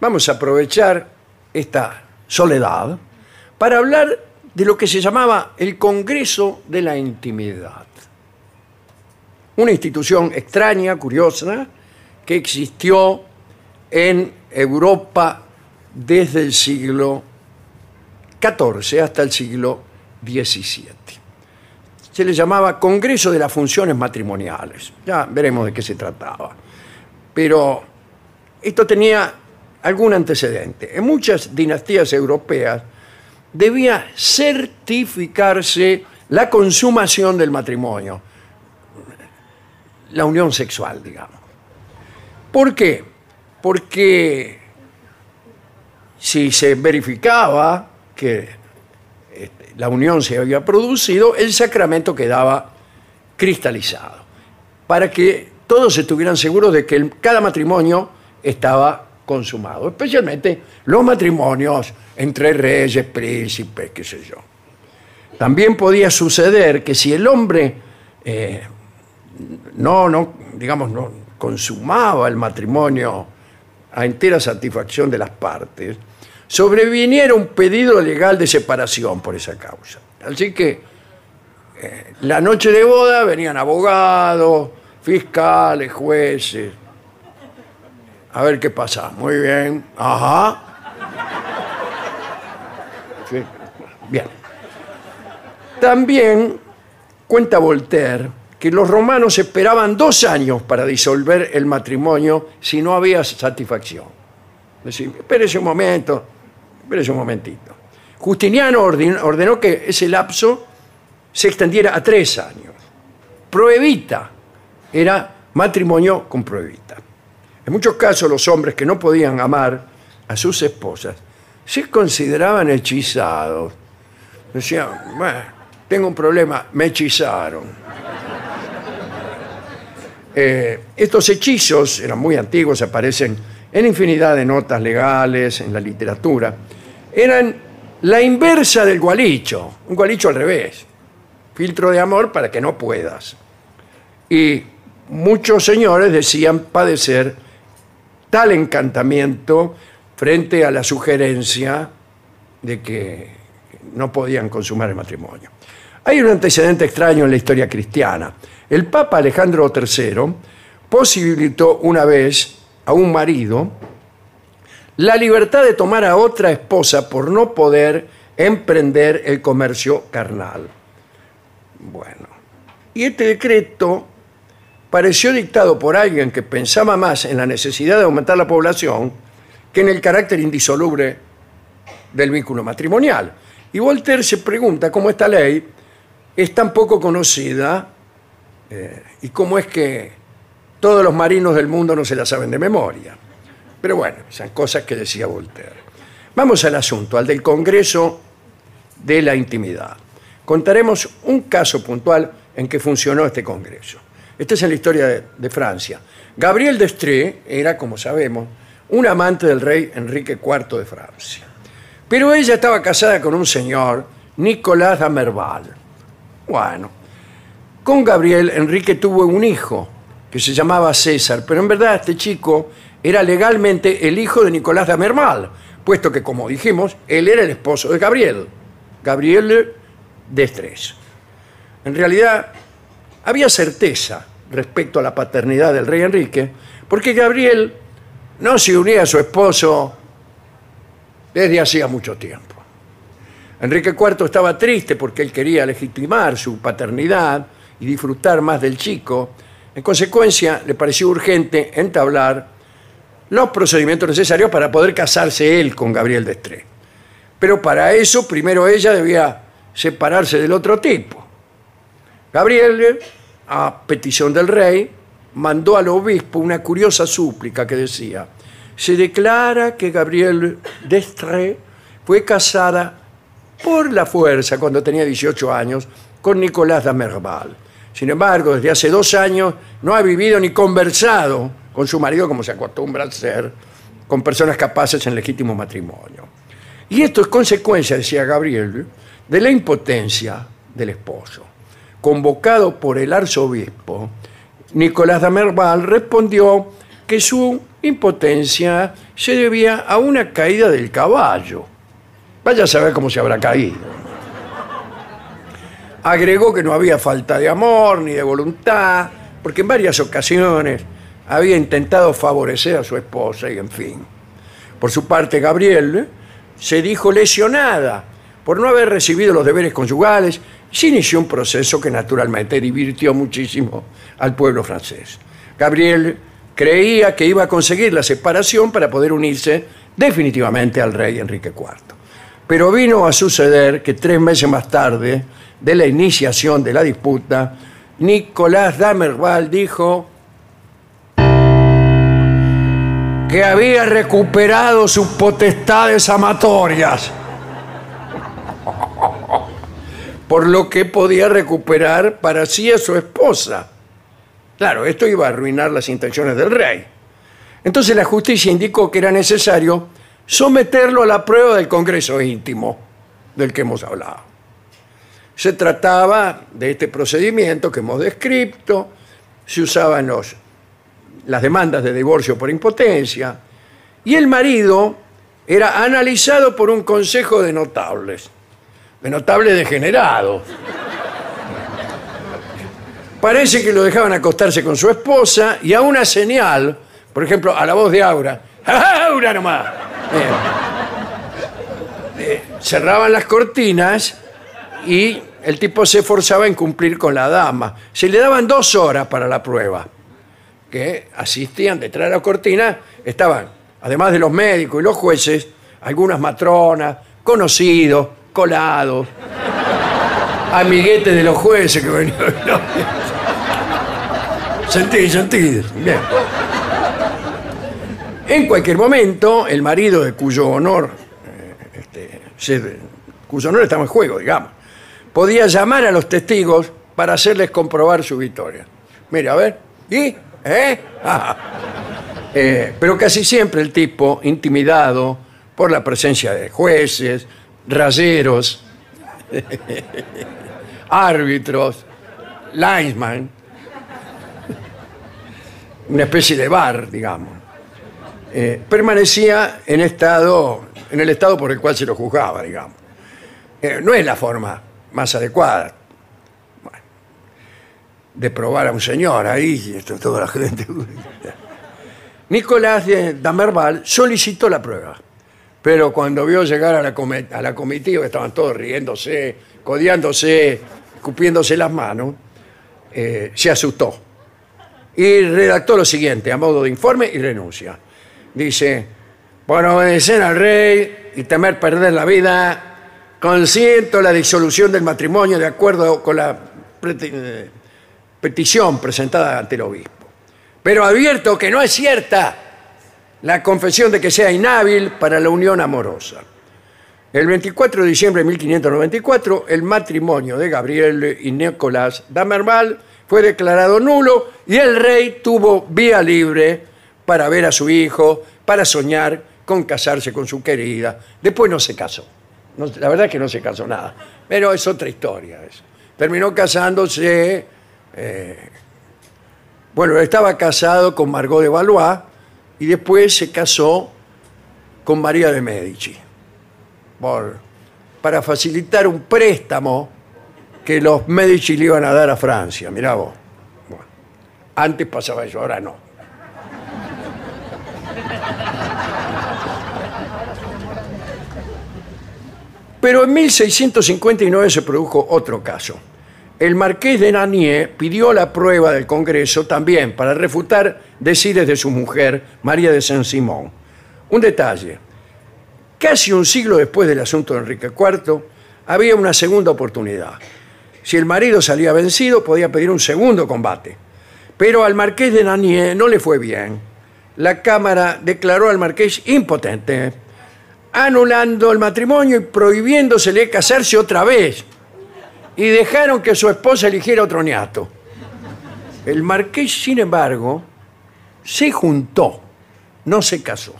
vamos a aprovechar esta soledad para hablar de lo que se llamaba el Congreso de la Intimidad. Una institución extraña, curiosa, que existió en Europa desde el siglo XIV hasta el siglo XVII se le llamaba Congreso de las Funciones Matrimoniales. Ya veremos de qué se trataba. Pero esto tenía algún antecedente. En muchas dinastías europeas debía certificarse la consumación del matrimonio, la unión sexual, digamos. ¿Por qué? Porque si se verificaba que la unión se había producido, el sacramento quedaba cristalizado, para que todos estuvieran seguros de que cada matrimonio estaba consumado, especialmente los matrimonios entre reyes, príncipes, qué sé yo. También podía suceder que si el hombre eh, no, no, digamos, no consumaba el matrimonio a entera satisfacción de las partes, sobreviniera un pedido legal de separación por esa causa. Así que eh, la noche de boda venían abogados, fiscales, jueces. A ver qué pasa. Muy bien. Ajá. Bien. También cuenta Voltaire que los romanos esperaban dos años para disolver el matrimonio si no había satisfacción. Es decir, espérese un momento, Espérese un momentito. Justiniano ordenó que ese lapso se extendiera a tres años. Proevita era matrimonio con proevita. En muchos casos los hombres que no podían amar a sus esposas se consideraban hechizados. Decían, bueno, tengo un problema, me hechizaron. Eh, estos hechizos eran muy antiguos, aparecen en infinidad de notas legales, en la literatura eran la inversa del gualicho, un gualicho al revés, filtro de amor para que no puedas. Y muchos señores decían padecer tal encantamiento frente a la sugerencia de que no podían consumar el matrimonio. Hay un antecedente extraño en la historia cristiana. El Papa Alejandro III posibilitó una vez a un marido la libertad de tomar a otra esposa por no poder emprender el comercio carnal. Bueno, y este decreto pareció dictado por alguien que pensaba más en la necesidad de aumentar la población que en el carácter indisoluble del vínculo matrimonial. Y Voltaire se pregunta cómo esta ley es tan poco conocida eh, y cómo es que todos los marinos del mundo no se la saben de memoria. Pero bueno, esas cosas que decía Voltaire. Vamos al asunto, al del Congreso de la Intimidad. Contaremos un caso puntual en que funcionó este Congreso. Esta es en la historia de, Francia. Gabriel d'Estrée era, como sabemos, un amante del rey Enrique IV de Francia. Pero ella estaba casada con un señor, Nicolás d'Amerval. Bueno, con Gabriel Enrique tuvo un hijo que se llamaba César, pero en verdad este chico era legalmente el hijo de Nicolás de Amermal, puesto que, como dijimos, él era el esposo de Gabriel. Gabriel d'Estrés. En realidad, había certeza respecto a la paternidad del rey Enrique, porque Gabriel no se unía a su esposo desde hacía mucho tiempo. Enrique IV estaba triste porque él quería legitimar su paternidad y disfrutar más del chico. En consecuencia, le pareció urgente entablar los procedimientos necesarios para poder casarse él con Gabriel d'Estrés. Pero para eso, primero ella debía separarse del otro tipo. Gabriel, a petición del rey, mandó al obispo una curiosa súplica que decía, se declara que Gabriel d'Estrés fue casada por la fuerza cuando tenía 18 años con Nicolás Damerval. Sin embargo, desde hace dos años no ha vivido ni conversado con su marido como se acostumbra a hacer con personas capaces en legítimo matrimonio. Y esto es consecuencia, decía Gabriel, de la impotencia del esposo. Convocado por el arzobispo, Nicolás Damerval respondió que su impotencia se debía a una caída del caballo. Vaya a saber cómo se habrá caído. Agregó que no había falta de amor ni de voluntad, porque en varias ocasiones había intentado favorecer a su esposa y en fin. Por su parte, Gabriel se dijo lesionada por no haber recibido los deberes conyugales se inició un proceso que naturalmente divirtió muchísimo al pueblo francés. Gabriel creía que iba a conseguir la separación para poder unirse definitivamente al rey Enrique IV. Pero vino a suceder que tres meses más tarde de la iniciación de la disputa, Nicolás Damerval dijo que había recuperado sus potestades amatorias, por lo que podía recuperar para sí a su esposa. Claro, esto iba a arruinar las intenciones del rey. Entonces la justicia indicó que era necesario someterlo a la prueba del Congreso íntimo del que hemos hablado. Se trataba de este procedimiento que hemos descrito, se usaban los, las demandas de divorcio por impotencia, y el marido era analizado por un consejo de notables, de notables degenerados. Parece que lo dejaban acostarse con su esposa y a una señal, por ejemplo, a la voz de Aura, ¡Aura nomás! Eh, cerraban las cortinas y el tipo se esforzaba en cumplir con la dama. Se le daban dos horas para la prueba, que asistían detrás de la cortina, estaban, además de los médicos y los jueces, algunas matronas, conocidos, colados, amiguetes de los jueces que venían. Sentí, sentí. Bien. En cualquier momento, el marido de cuyo honor, eh, este, se- cuyo honor estaba en juego, digamos, podía llamar a los testigos para hacerles comprobar su victoria. Mira, a ver, ¿y? ¿Eh? Eh, pero casi siempre el tipo, intimidado por la presencia de jueces, rayeros, árbitros, linesman, una especie de bar, digamos, eh, permanecía en estado, en el estado por el cual se lo juzgaba, digamos. Eh, no es la forma más adecuada de probar a un señor ahí, esto toda la gente. Nicolás de Damerval solicitó la prueba, pero cuando vio llegar a la, a la comitiva, estaban todos riéndose, codeándose, escupiéndose las manos, eh, se asustó y redactó lo siguiente, a modo de informe y renuncia. Dice, por obedecer al rey y temer perder la vida, consiento la disolución del matrimonio de acuerdo con la eh, petición presentada ante el obispo. Pero advierto que no es cierta la confesión de que sea inhábil para la unión amorosa. El 24 de diciembre de 1594, el matrimonio de Gabriel y Nicolás Damerval fue declarado nulo y el rey tuvo vía libre para ver a su hijo, para soñar con casarse con su querida. Después no se casó. La verdad es que no se casó nada. Pero es otra historia. eso. Terminó casándose. Eh, bueno, estaba casado con Margot de Valois y después se casó con María de Medici por para facilitar un préstamo que los Medici le iban a dar a Francia. Mirá vos. Antes pasaba eso, ahora no. Pero en 1659 se produjo otro caso. El marqués de Nanier pidió la prueba del Congreso también para refutar decides de su mujer, María de Saint-Simon. Un detalle. Casi un siglo después del asunto de Enrique IV, había una segunda oportunidad. Si el marido salía vencido, podía pedir un segundo combate. Pero al marqués de Nanier no le fue bien. La Cámara declaró al marqués impotente, anulando el matrimonio y prohibiéndosele casarse otra vez. Y dejaron que su esposa eligiera otro niato. El marqués, sin embargo, se juntó, no se casó,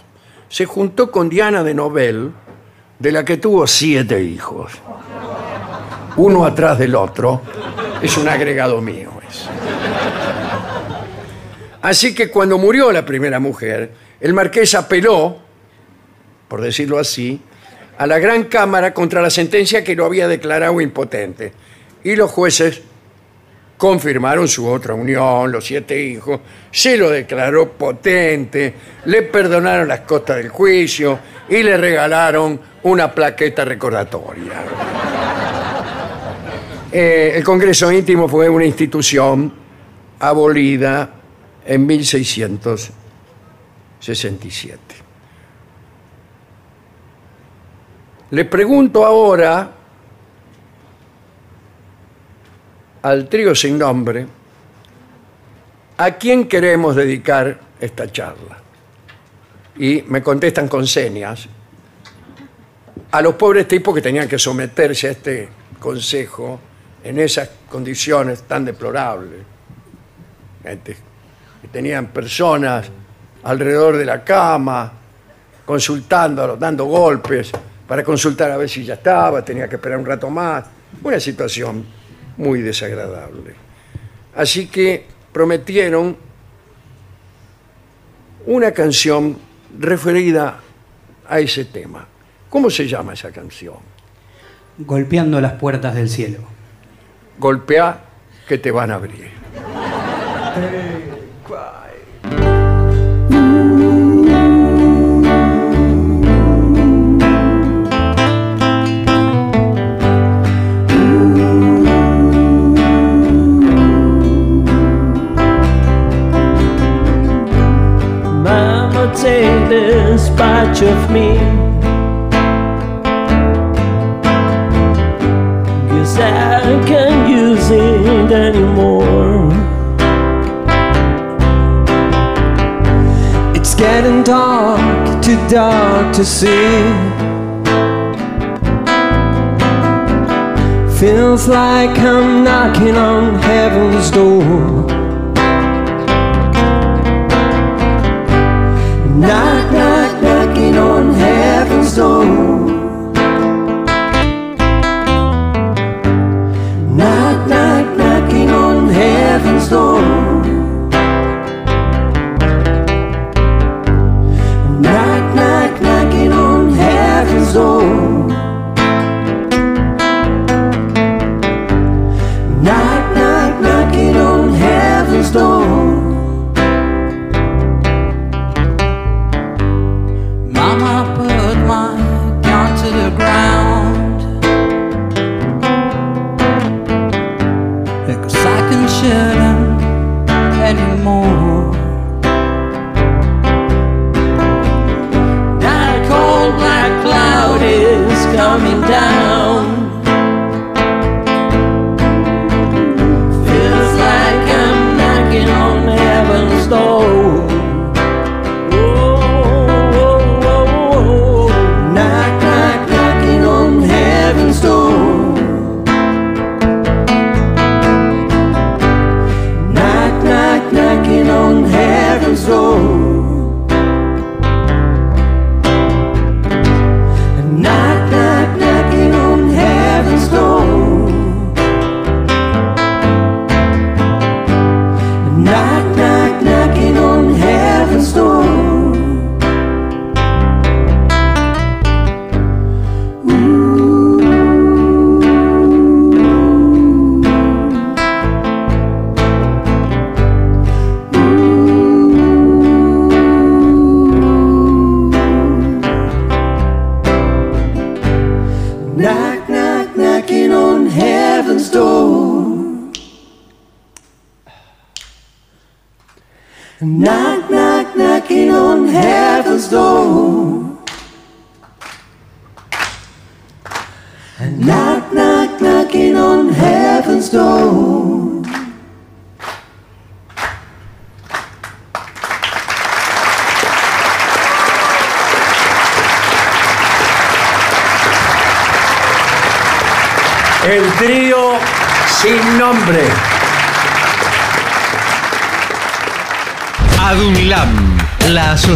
se juntó con Diana de Nobel, de la que tuvo siete hijos. Uno atrás del otro. Es un agregado mío. Así que cuando murió la primera mujer, el marqués apeló, por decirlo así, a la Gran Cámara contra la sentencia que lo había declarado impotente. Y los jueces confirmaron su otra unión, los siete hijos, se lo declaró potente, le perdonaron las costas del juicio y le regalaron una plaqueta recordatoria. Eh, el Congreso Íntimo fue una institución abolida en 1667. Le pregunto ahora al trío sin nombre a quién queremos dedicar esta charla. Y me contestan con señas a los pobres tipos que tenían que someterse a este consejo en esas condiciones tan deplorables. Gente que tenían personas alrededor de la cama, consultándolo, dando golpes para consultar a ver si ya estaba, tenía que esperar un rato más. Una situación muy desagradable. Así que prometieron una canción referida a ese tema. ¿Cómo se llama esa canción? Golpeando las puertas del cielo. Golpea que te van a abrir. this batch of me. Guess I can't use it anymore. It's getting dark, too dark to see. Feels like I'm knocking on heaven's door. On heaven's. Knock, knock, knocking on heaven's door.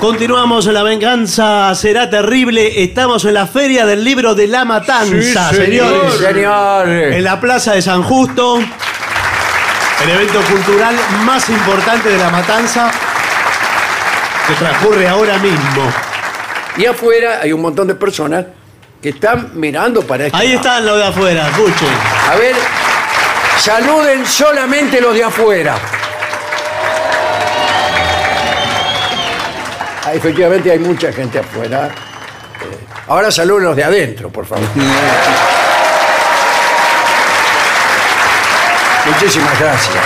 Continuamos en La Venganza Será Terrible. Estamos en la Feria del Libro de la Matanza, Sí, señores. señor. En la Plaza de San Justo. El evento cultural más importante de La Matanza. Que transcurre ahora mismo. Y afuera hay un montón de personas que están mirando para este Ahí lado. están los de afuera, escuchen. A ver, saluden solamente los de afuera. Efectivamente hay mucha gente afuera. Eh, Ahora saluden los de adentro, por favor. Muchísimas gracias.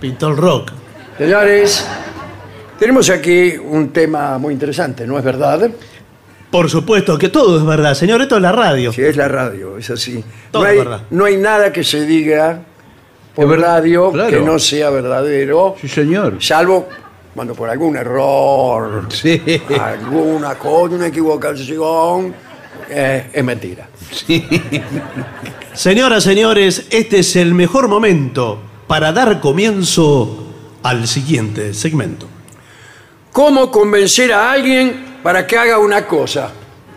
Pintó el rock. Señores, tenemos aquí un tema muy interesante, ¿no es verdad? Por supuesto que todo es verdad, señor. Esto es la radio. Si es la radio, es así. Todo no, es hay, verdad. no hay nada que se diga por Es verdad, radio claro. que no sea verdadero, Sí, señor. salvo cuando por algún error, Sí. alguna cosa, una equivocación, eh, es mentira. Señoras, señores, este es el mejor momento para dar comienzo al siguiente segmento. ¿Cómo convencer a alguien para que haga una cosa?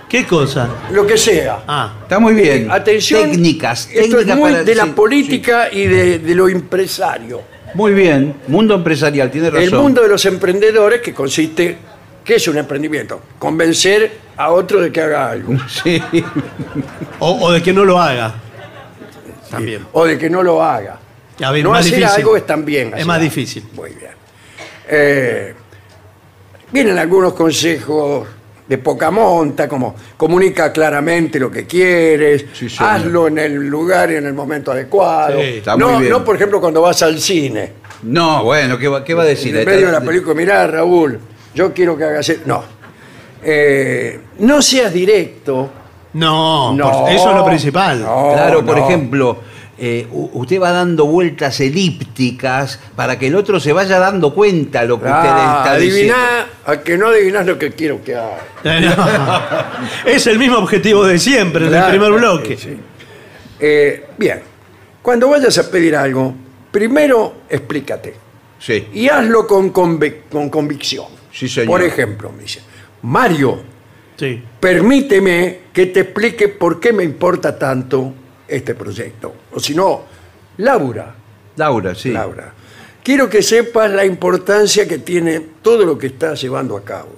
¿Qué cosa? Lo que sea. Ah, Está muy bien. Atención. Técnicas. Esto es técnicas muy para- de la sí, política y de, de lo empresario. Muy bien. Mundo empresarial, tiene razón. El mundo de los emprendedores que consiste, ¿qué es un emprendimiento? Convencer a otro de que haga algo. Sí. o, o de que no lo haga. También. O de que no lo haga. A ver, no más hacer difícil. algo es también. Es hacer más algo. difícil. Muy bien. Eh, vienen algunos consejos de poca monta, como comunica claramente lo que quieres, Sí, señor. hazlo en el lugar y en el momento adecuado. Sí, está no, muy bien. no, por ejemplo, cuando vas al cine. No, bueno, ¿qué va, qué va a decir? En medio de la película, mirá, Raúl, yo quiero que hagas... e-". No. Eh, no seas directo. No, No. por- eso es lo principal. No, Claro, por no. ejemplo, eh, usted va dando vueltas elípticas para que el otro se vaya dando cuenta lo que usted Ah, está diciendo. adiviná, a que no adivinás lo que quiero que haga. es el mismo objetivo de siempre, Claro, del primer bloque. sí, sí. Eh, bien, cuando vayas a pedir algo, primero explícate Sí. y hazlo con, convic- con convicción. Sí, señor. Por ejemplo, me dice, Mario, Sí. permíteme que te explique por qué me importa tanto este proyecto. O si no, Laura, Laura, sí. Laura, quiero que sepas la importancia que tiene todo lo que estás llevando a cabo.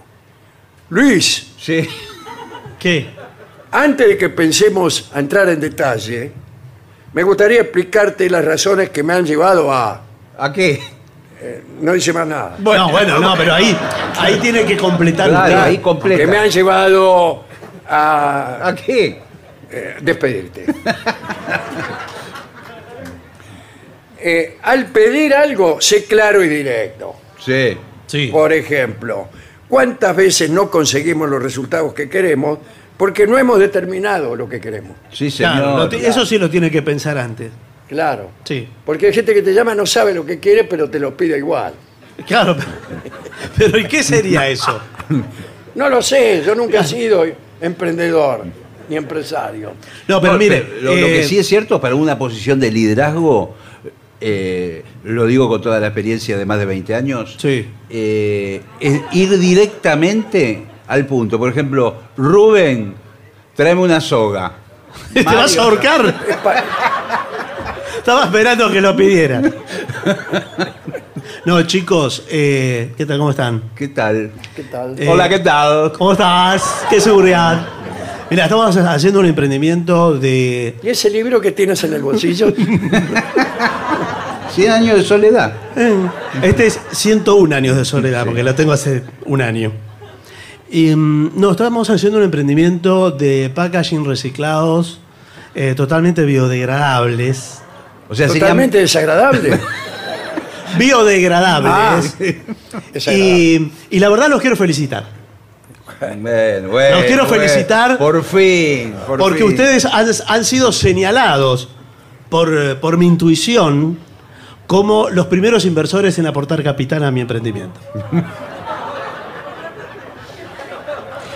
Luis, Sí. ¿Qué? antes de que pensemos a entrar en detalle, me gustaría explicarte las razones que me han llevado a... ¿A qué? No dice más nada. no, bueno, no, pero ahí, ahí tiene que completar. Claro, ahí completa. Que me han llevado a ¿A qué? eh, despedirte. Eh, al pedir algo, sé claro y directo. Sí. Sí. Por ejemplo, ¿cuántas veces no conseguimos los resultados que queremos porque no hemos determinado lo que queremos? Sí, señor. Claro, lo ti- eso sí lo tiene que pensar antes. Claro. Sí. Porque hay gente que te llama, no sabe lo que quiere, pero te lo pide igual. Claro, pero ¿y qué sería eso? No lo sé, yo nunca he sido emprendedor ni empresario. No, pero mire, lo, lo que eh, sí es cierto, para una posición de liderazgo, eh, lo digo con toda la experiencia de más de 20 años, Sí. eh, es ir directamente al punto. Por ejemplo, Rubén, tráeme una soga. ¿Te vas a ahorcar? Es pa- Estaba esperando que lo pidieran. No, chicos, eh, ¿qué tal? ¿Cómo están? ¿Qué tal? ¿Qué tal? Eh, Hola, ¿qué tal? ¿Cómo estás? ¿Qué seguridad? Mira, estamos haciendo un emprendimiento de... ¿Y ese libro que tienes en el bolsillo? 100 años de soledad. Eh, Este es 101 años de soledad, porque lo tengo hace un año. Y mm, no, estamos haciendo un emprendimiento de packaging reciclados, eh, totalmente biodegradables. O sea, Totalmente desagradable. Biodegradables. Ah, y, y la verdad los quiero felicitar. Bueno, bueno, Los quiero bueno. felicitar. Por fin. por porque fin. ustedes han, han sido señalados por, eh, por mi intuición como los primeros inversores en aportar capital a mi emprendimiento.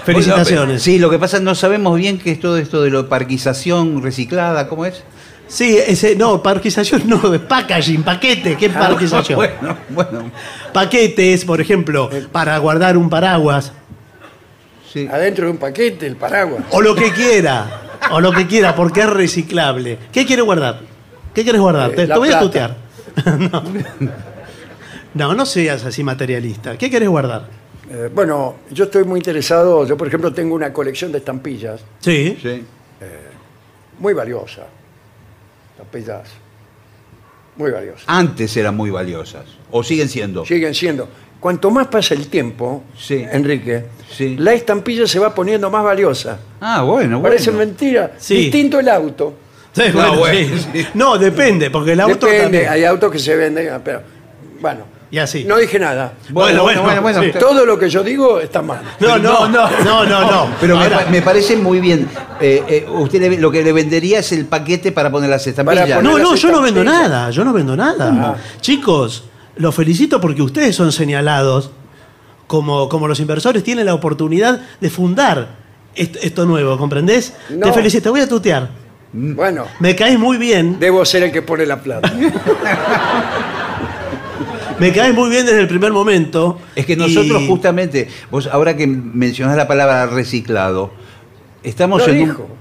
Felicitaciones. Sí, lo que pasa no sabemos bien qué es todo esto de la parquización reciclada, ¿cómo es? Sí, ese, no, parquización no, es packaging, paquete, ¿qué parquización? Bueno, bueno. Paquetes, por ejemplo, para guardar un paraguas, Sí. Adentro de un paquete, el paraguas. o lo que quiera, o lo que quiera, porque es reciclable. ¿Qué quieres guardar? ¿Qué quieres guardar? Eh, te, voy a tutear. no. no, no seas así materialista. ¿Qué quieres guardar? Eh, bueno, yo estoy muy interesado. Yo, por ejemplo, tengo una colección de estampillas Sí. Sí. muy valiosa. Estampillas muy valiosas. Antes eran muy valiosas. O siguen siendo. Siguen siendo. Cuanto más pasa el tiempo, Sí. Enrique, Sí. la estampilla se va poniendo más valiosa. Ah, bueno, bueno. Parece mentira. Sí. Distinto el auto. Sí, No, bueno, bueno, sí. No, depende, porque el auto Depende, también. hay autos que se venden, ah, pero bueno, Y así. no dije nada. Bueno, bueno, bueno. sí. Todo lo que yo digo está mal. No, no, no, no, no, no. Pero me, Ahora- pa- me parece muy bien. Eh, eh, usted le- lo que le vendería es el paquete para poner las estampillas. Para No, poner- no, las yo no vendo nada, yo no vendo nada. Chicos, los felicito porque ustedes son señalados como, como los inversores tienen la oportunidad de fundar est- esto, nuevo, ¿comprendés? No. Te felicito, te voy a tutear. Bueno, Me caes muy bien, debo ser el que pone la plata. me caes muy bien desde el primer momento. Es que nosotros y- justamente, vos ahora que mencionás la palabra reciclado, estamos Lo en dijo. un...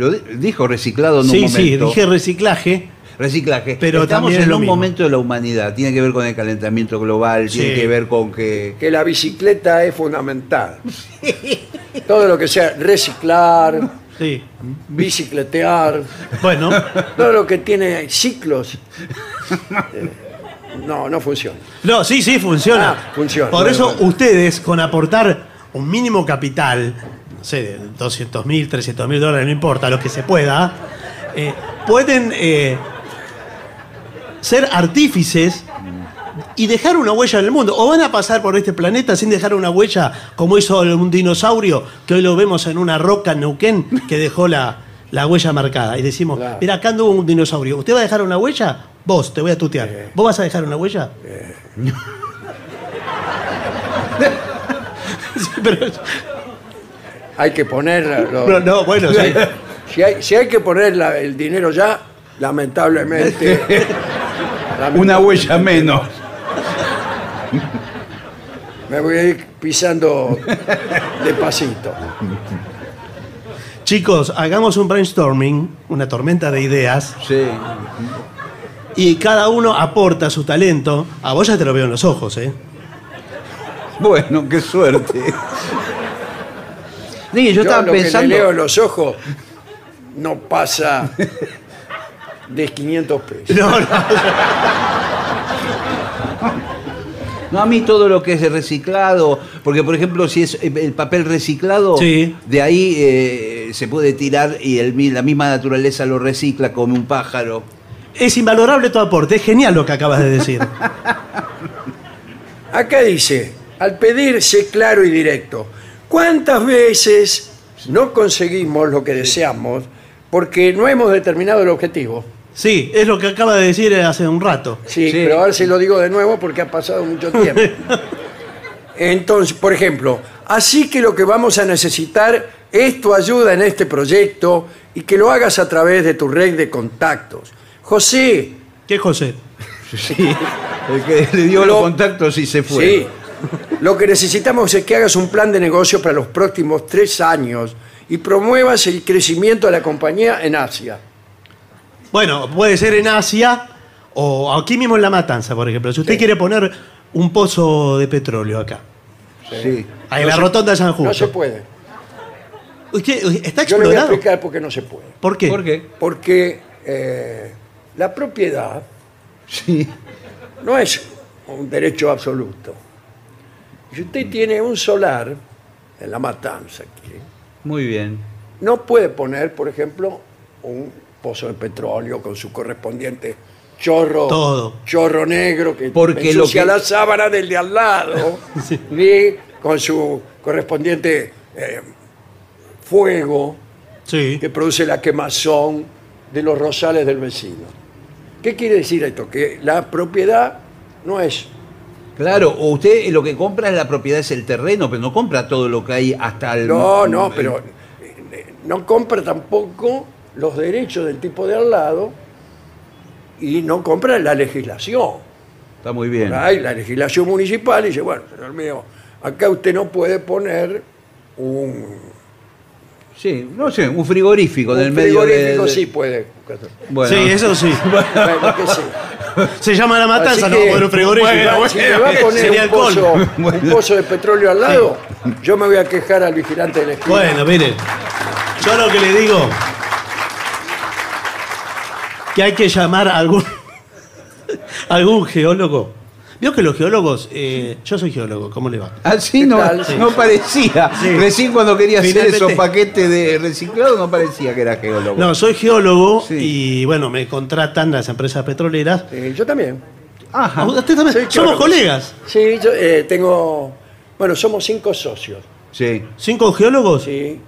Lo di- dijo reciclado en Sí, un sí, momento. dije reciclaje. Reciclaje. Pero estamos también es en lo un mismo. momento de la humanidad. Tiene que ver con el calentamiento global, tiene que ver con que... Que la bicicleta es fundamental. Todo lo que sea reciclar, Sí. bicicletear, Bueno, todo lo que tiene ciclos. eh, no, no funciona. no, sí, sí, funciona. Ah, funciona. Por Bueno, eso bueno. ustedes, con aportar un mínimo capital, no sé, de 200 mil, 300 mil dólares, no importa, lo que se pueda, eh, pueden eh, ser artífices y dejar una huella en el mundo. O van a pasar por este planeta sin dejar una huella, como hizo un dinosaurio, que hoy lo vemos en una roca en Neuquén, que dejó la, la huella marcada. Y decimos, Claro. mira, acá anduvo un dinosaurio. ¿Usted va a dejar una huella? Vos, te voy a tutear. ¿Vos vas a dejar una huella? Sí, pero- Hay que poner. lo- no, no, bueno, sí. Si hay, si hay que poner la- el dinero ya, lamentablemente. Una huella menos. Me voy a ir pisando despacito. Chicos, hagamos un brainstorming, una tormenta de ideas, Sí. y cada uno aporta su talento. A vos ya te lo veo en los ojos, ¿eh? Bueno, qué suerte. Sí, yo, Yo estaba lo que pensando... le leo en los ojos no pasa de 500 pesos. No, no. No, a mí todo lo que es reciclado, porque por ejemplo, si es el papel reciclado, Sí. de ahí eh, se puede tirar y el mi- la misma naturaleza lo recicla como un pájaro. Es invalorable tu aporte, es genial lo que acabas de decir. Acá dice, al pedir sé claro y directo, ¿cuántas veces no conseguimos lo que deseamos porque no hemos determinado el objetivo? Sí, es lo que acaba de decir hace un rato. Sí, Sí. pero ahora se lo digo de nuevo porque ha pasado mucho tiempo. Entonces, por ejemplo, así que lo que vamos a necesitar es tu ayuda en este proyecto y que lo hagas a través de tu red de contactos. José, ¿Qué José? El que le dio Lo- los contactos y se fue. Sí. Lo que necesitamos es que hagas un plan de negocio para los próximos tres años y promuevas el crecimiento de la compañía en Asia. Bueno, puede ser en Asia o aquí mismo en La Matanza, por ejemplo. Si usted Sí. quiere poner un pozo de petróleo acá, Sí. en No la se- rotonda de San Justo. No se puede. Usted- ¿Está Yo le voy a explorado? explicar por qué no se puede. ¿Por qué? ¿Por qué? Porque eh, la propiedad Sí. no es un derecho absoluto. Si usted tiene un solar en la matanza aquí, Muy bien. no puede poner, por ejemplo, un pozo de petróleo con su correspondiente chorro, Todo. chorro negro que Porque lo ensucia que- la sábana del de al lado y con su correspondiente eh, fuego Sí. que produce la quemazón de los rosales del vecino. ¿Qué quiere decir esto? Que la propiedad no es Claro, o usted lo que compra es la propiedad, es el terreno, pero no compra todo lo que hay hasta el. No, no, pero eh, no compra tampoco los derechos del tipo de al lado y no compra la legislación. Está muy bien. Hay la legislación municipal y dice, bueno, señor mío, acá usted no puede poner un, Sí, no sé, un frigorífico un del medio de. frigorífico, sí puede. Bueno. Sí, eso sí. Bueno, qué sé. Se llama La Matanza, Así no que, poner un frigorífico. bueno, si me va a poner un pozo, un pozo de petróleo al lado, yo me voy a quejar al vigilante de la esquina. Bueno, mire. Yo lo que le digo. Que hay que llamar a algún. algún geólogo. Vio que los geólogos. eh, yo soy geólogo, ¿cómo le va? Así ¿Qué no, no parecía. Sí. Recién cuando quería hacer Finalmente- esos paquetes de reciclado no parecía que era geólogo. No, soy geólogo Sí. y bueno, me contratan las empresas petroleras. Eh, yo también. Ah, ¿Usted también? Soy Somos geólogo. colegas. Sí, yo eh, tengo. Bueno, somos cinco socios. Sí. ¿Cinco geólogos? Sí.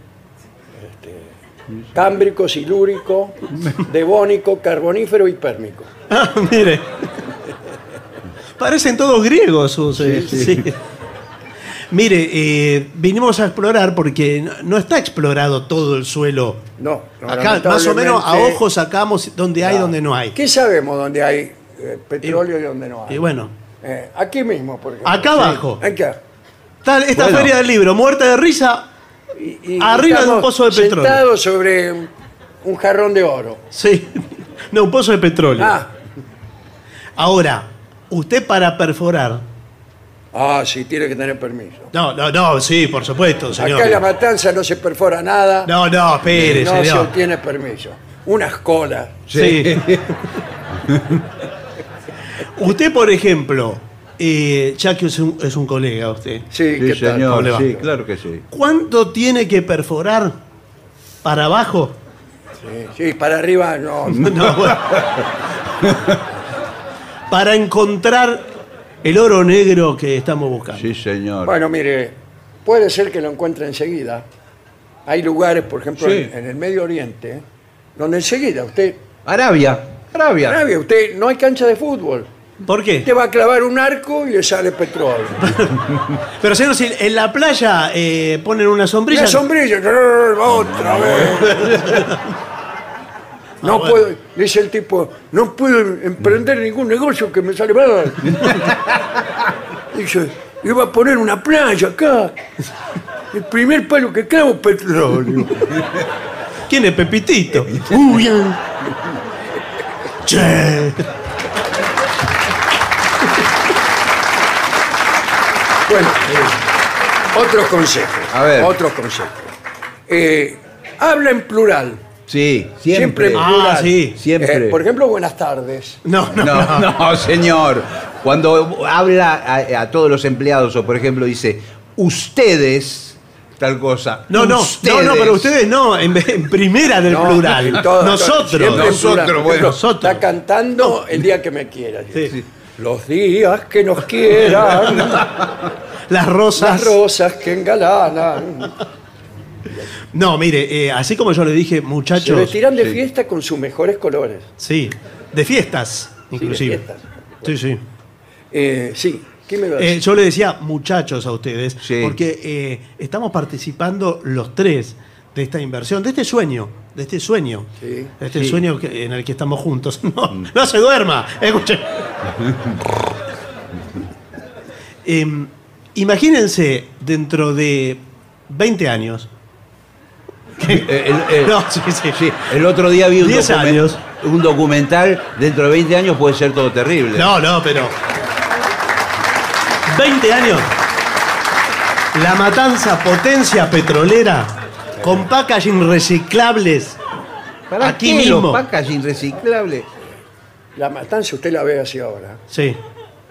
Cámbrico, silúrico, devónico, carbonífero y pérmico. Ah, mire. Parecen todos griegos sus. eh, sí. Mire, eh, vinimos a explorar porque no, no está explorado todo el suelo. No, no, Acá, más o menos a ojo sacamos donde hay, donde no hay. ¿Qué sabemos dónde hay eh, petróleo y, dónde no hay? Y bueno, Eh, aquí mismo, por ejemplo. acá abajo. Acá. Está esta Bueno. feria del libro, muerta de risa. Y- y Arriba de un pozo de petróleo. Sentados sobre un, jarrón de oro. Sí. No, un pozo de petróleo. Ah, Ahora, usted para perforar. ah, sí, tiene que tener permiso. No, no, no, sí, por supuesto, señor. Acá en la matanza no se perfora nada. No, no, espere, no se señor. obtiene permiso. Unas colas. Sí. usted, por ejemplo, eh, ya que es un, es un colega usted, Sí, Sí, ¿qué tal? señor. ¿Cómo le va? Sí, claro que sí. ¿cuánto tiene que perforar para abajo? Sí, sí, para arriba no. No, bueno. para encontrar el oro negro que estamos buscando. Sí, señor. Bueno, mire, puede ser que lo encuentre enseguida. Hay lugares, por ejemplo, Sí. en, en el Medio Oriente, donde enseguida usted, Arabia. Arabia. Arabia, usted no hay cancha de fútbol. ¿Por qué? Usted va a clavar un arco y le sale petróleo. Pero señor, si en la playa eh, ponen una sombrilla. La sombrilla, otra vez. No Ah, bueno. puedo, dice el tipo, no puedo emprender ningún negocio que me sale mal. Dice, iba a poner una playa acá. El primer palo que clavo, petróleo. ¿Quién es Pepitito? Uy, ah. Che. Bueno, eh, otros consejos. A ver. Otros consejos. Eh, habla en plural. Sí, Siempre, siempre. en Ah, plural. sí. Siempre. Eh, por ejemplo, buenas tardes. No, no, No, no, señor. Cuando habla a, a todos los empleados, o por ejemplo dice, ustedes, tal cosa. No, no, no, no, pero ustedes no, en, en primera del No, plural. todo- Nosotros. siempre Nosotros, plural. Por bueno. Nosotros. Está cantando el día que me quieras. Sí. Los días que nos quieran, Las rosas. las rosas que engalanan. No, mire, eh, así como yo le dije, Se muchachos. vestirán de fiesta con sus mejores colores. Sí, de fiestas, inclusive. fiestas. Sí, sí. Eh, sí, ¿qué me va a Eh, decir? yo le decía muchachos a ustedes, Sí. porque eh, estamos participando los tres de esta inversión, de este sueño, de este sueño, Sí. de este Sí. sueño que- en el que estamos juntos. No, no se duerma, escuche. Em, imagínense dentro de 20 años. Eh, el, el- No, sí, sí. sí, el otro día vi un 10 documen- años. un documental, dentro de 20 años puede ser todo terrible. No, no, pero. 20 años. La matanza potencia petrolera con packaging reciclables. ¿Para aquí qué mismo. los packaging reciclables? La matanza usted la ve así ahora. Sí.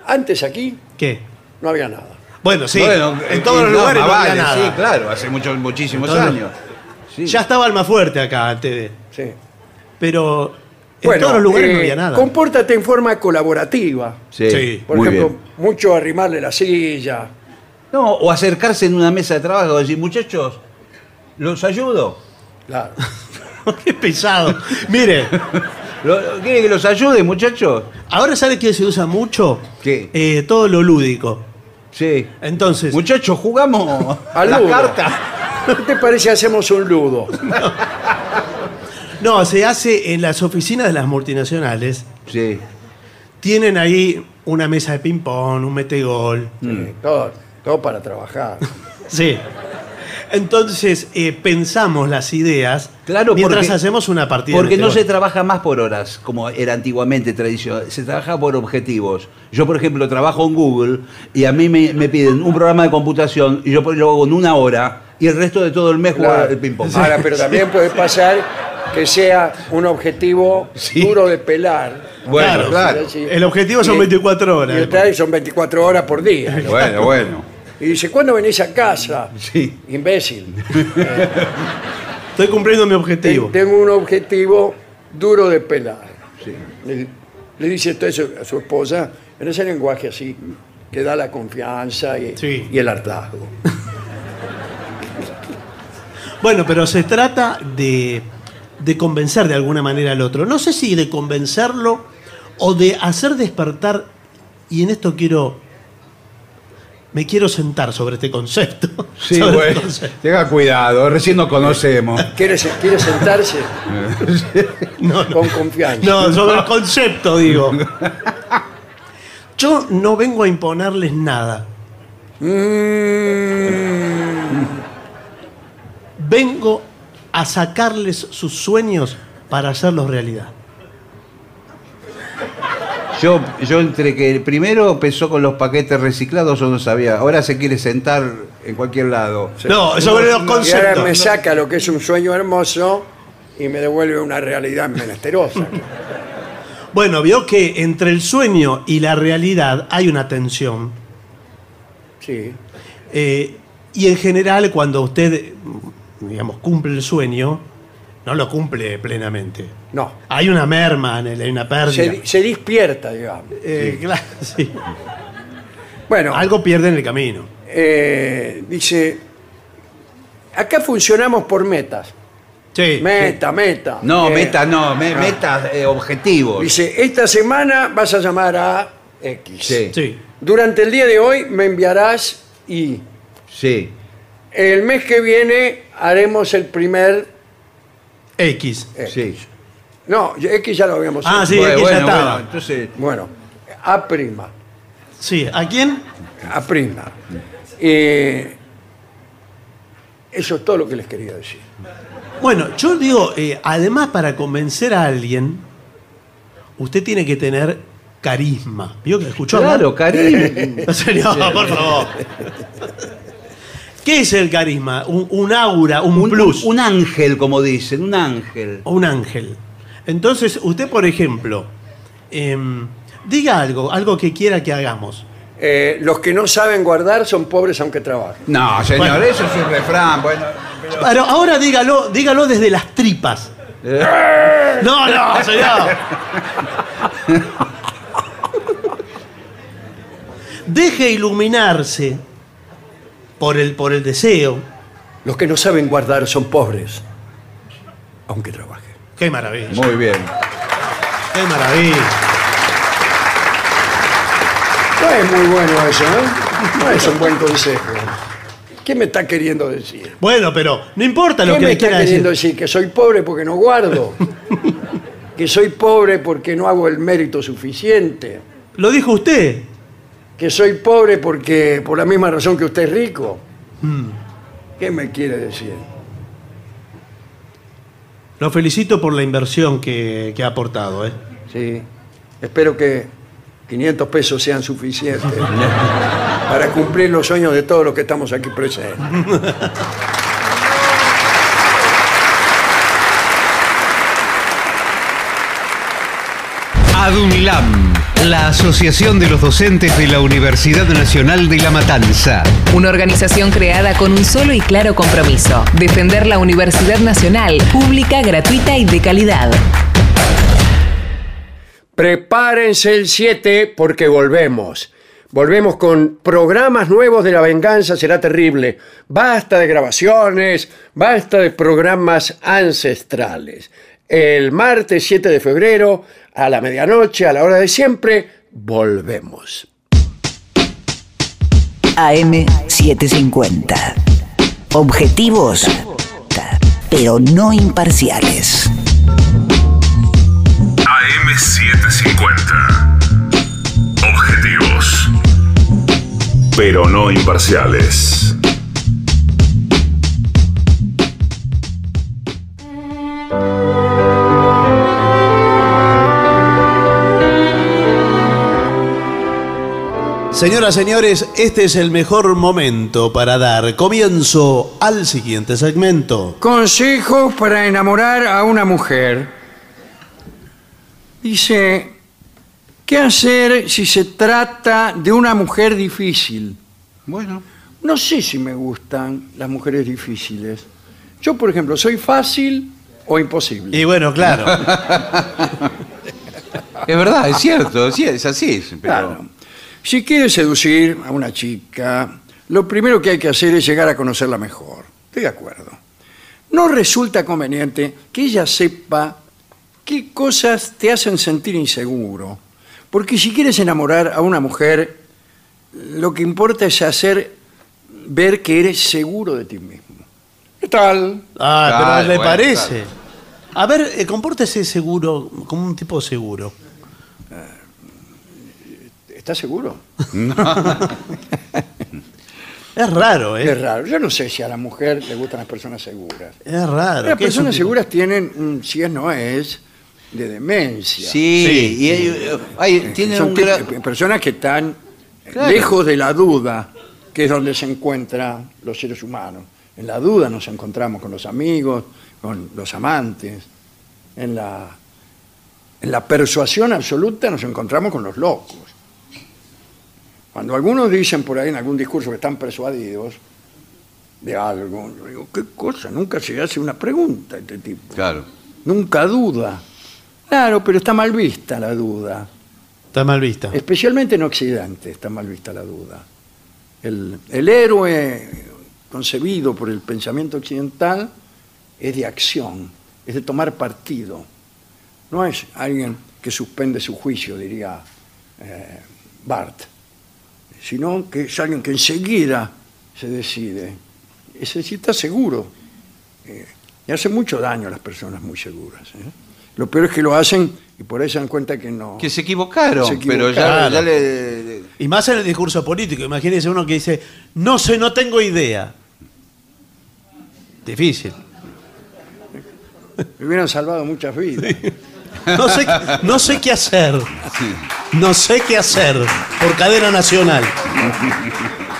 Antes aquí ¿Qué? no había nada. Bueno, sí. Bueno, en todos los no, lugares más no había vale, nada. Sí, claro, hace muchos, muchísimos Entonces, años. Sí. Ya estaba Almafuerte acá antes de. Sí. Pero en Bueno, todos los lugares no eh, había nada. Compórtate en forma colaborativa. Sí, Sí. Por muy ejemplo, bien. mucho arrimarle la silla. No, o acercarse en una mesa de trabajo y decir, muchachos, ¿los ayudo? Claro. Qué pesado. Mire, ¿Lo- ¿Quieren que los ayude, muchachos? ahora sabe que se usa mucho ¿Qué? Eh, todo lo lúdico. Sí. Entonces, Muchachos, jugamos Al la ludo. carta. ¿Qué te parece hacemos un ludo? no, se hace en las oficinas de las multinacionales. Sí. Tienen ahí una mesa de ping-pong, un metegol. Sí, todo, todo para trabajar. Sí. Entonces, eh, pensamos las ideas Claro, mientras porque- hacemos una partida. Porque no se trabaja más por horas, como era antiguamente tradicional. Se trabaja por objetivos. Yo, por ejemplo, trabajo en Google y a mí me, me piden un programa de computación y yo lo hago en una hora y el resto de todo el mes juego Claro. el ping-pong. Ahora, pero también puede pasar que sea un objetivo duro de pelar. Bueno, claro. Sí. El objetivo son Y- 24 horas. Y son 24 horas por día. ¿no? Bueno, bueno. Y dice, ¿cuándo venís a casa? Sí. Imbécil. Estoy cumpliendo mi objetivo. Ten- Tengo un objetivo duro de pelar. Sí. Le, le dice esto a su, a su esposa en ese lenguaje así que da la confianza y, Sí. y el hartazgo. Bueno, pero se trata de, de convencer de alguna manera al otro. No sé si de convencerlo o de hacer despertar, y en esto quiero, me quiero sentar sobre este concepto. Sí, sobre este concepto. Tenga cuidado, recién nos conocemos. ¿Quiere, se- quiere sentarse No, no. con confianza? No, sobre el concepto, digo. Yo no vengo a imponerles nada. Mm, Vengo a sacarles sus sueños para hacerlos realidad. Yo, yo entre que primero empezó con los paquetes reciclados o no sabía, ahora se quiere sentar en cualquier lado. No, sobre los y ahora conceptos. me saca lo que es un sueño hermoso y me devuelve una realidad menesterosa. Bueno, vio que entre el sueño y la realidad hay una tensión. Sí. Eh, y en general, cuando usted, digamos, cumple el sueño, no lo cumple plenamente. No. Hay una merma, en él, hay una pérdida. Se, se despierta, digamos. Eh, claro, sí. Bueno, Algo pierde en el camino. eh, dice, acá funcionamos por metas. Sí. Meta, meta. No, Eh, meta no, me- ah. metas eh, objetivos. Dice, esta semana vas a llamar a X. Sí. Sí. Durante el día de hoy me enviarás Y. Sí. El mes que viene haremos el primer X. X. Sí. No, X ya lo habíamos Ah, sí, Bueno, X ya bueno, estaba. bueno, entonces, Bueno, A prima. Sí, ¿a quién? A prima. Eh, eso es todo lo que les quería decir. Bueno, yo digo, eh, además para convencer a alguien, usted tiene que tener carisma. ¿Vio que escuchó hablar? claro. En serio, por favor. ¿Qué es el carisma? Un, un aura, un, un, plus. un ángel, como dicen, un ángel. o un ángel. Entonces, usted, por ejemplo, em, diga algo, algo que quiera que hagamos. Eh, los que no saben guardar son pobres aunque trabajen. No, señor, Bueno. eso es un refrán. Bueno, pero- Pero ahora dígalo, dígalo desde las tripas. No, no, señor. Deje iluminarse por el, por el deseo. Los que no saben guardar son pobres aunque trabajen. Qué maravilla. muy bien. Qué maravilla. No es muy bueno eso, ¿no? No es un buen consejo. ¿Qué me está queriendo decir? Bueno, pero no importa lo ¿Qué que me está quiera queriendo decir. decir? ¿Que soy pobre porque no guardo? ¿Que soy pobre porque no hago el mérito suficiente? Lo dijo usted. ¿Que soy pobre porque por la misma razón que usted es rico? Mm. ¿Qué me quiere decir? Lo felicito por la inversión que, que ha aportado. ¿eh? Sí. Espero que 500 pesos sean suficientes para cumplir los sueños de todos los que estamos aquí presentes. ADUNLAM, la Asociación de los Docentes de la Universidad Nacional de La Matanza. Una organización creada con un solo y claro compromiso, defender la Universidad Nacional, pública, gratuita y de calidad. Prepárense el 7 porque volvemos. Volvemos con programas nuevos de La Venganza Será Terrible. Basta de grabaciones, basta de programas ancestrales. El martes 7 de febrero, a la medianoche, a la hora de siempre, volvemos. AM750. Objetivos, pero no imparciales. AM750. Objetivos. Pero no imparciales. Señoras, señores, este es el mejor momento para dar comienzo al siguiente segmento. Consejos para enamorar a una mujer. Dice, ¿qué hacer si se trata de una mujer difícil? Bueno. No sé si me gustan las mujeres difíciles. Yo, por ejemplo, soy fácil o imposible. Y bueno, claro. Es verdad, es cierto, sí, es así. Pero... Claro. Si quieres seducir a una chica, lo primero que hay que hacer es llegar a conocerla mejor. Estoy de acuerdo. No resulta conveniente que ella sepa qué cosas te hacen sentir inseguro. Porque si quieres enamorar a una mujer, lo que importa es hacer ver que eres seguro de ti mismo. ¿Qué tal? Ah, Claro, pero le bueno, parece. A ver, eh, compórtese seguro, como un tipo seguro. ¿Estás seguro? Es raro, ¿eh? Es raro. Yo no sé si a la mujer le gustan las personas seguras. Es raro. Las ¿qué es un personas seguras tienen, un, si es no es, de demencia. Sí, Sí, y hay- hay- tienen Son un ti- gran- personas que están Claro. lejos de la duda, que es donde se encuentran los seres humanos. En la duda nos encontramos con los amigos, con los amantes. En la, en la persuasión absoluta nos encontramos con los locos. Cuando algunos dicen por ahí en algún discurso que están persuadidos de algo, yo digo, ¿qué cosa? Nunca se hace una pregunta a este tipo. Claro. Nunca duda. Claro, pero está mal vista la duda. Está mal vista. Especialmente en Occidente está mal vista la duda. El, el héroe concebido por el pensamiento occidental es de acción, es de tomar partido. No es alguien que suspende su juicio, diría eh, Barth, sino que es alguien que enseguida se decide. Es decir, está seguro. Eh, y hace mucho daño a las personas muy seguras. ¿eh? Lo peor es que lo hacen y por ahí se dan cuenta que no. Que se equivocaron, Se pero ya, equivocaron. ya le... Y más en el discurso político. Imagínese uno que dice, no sé, no tengo idea. Difícil. Me hubieran salvado muchas vidas. No sé, no sé qué hacer. No sé qué hacer por cadena nacional.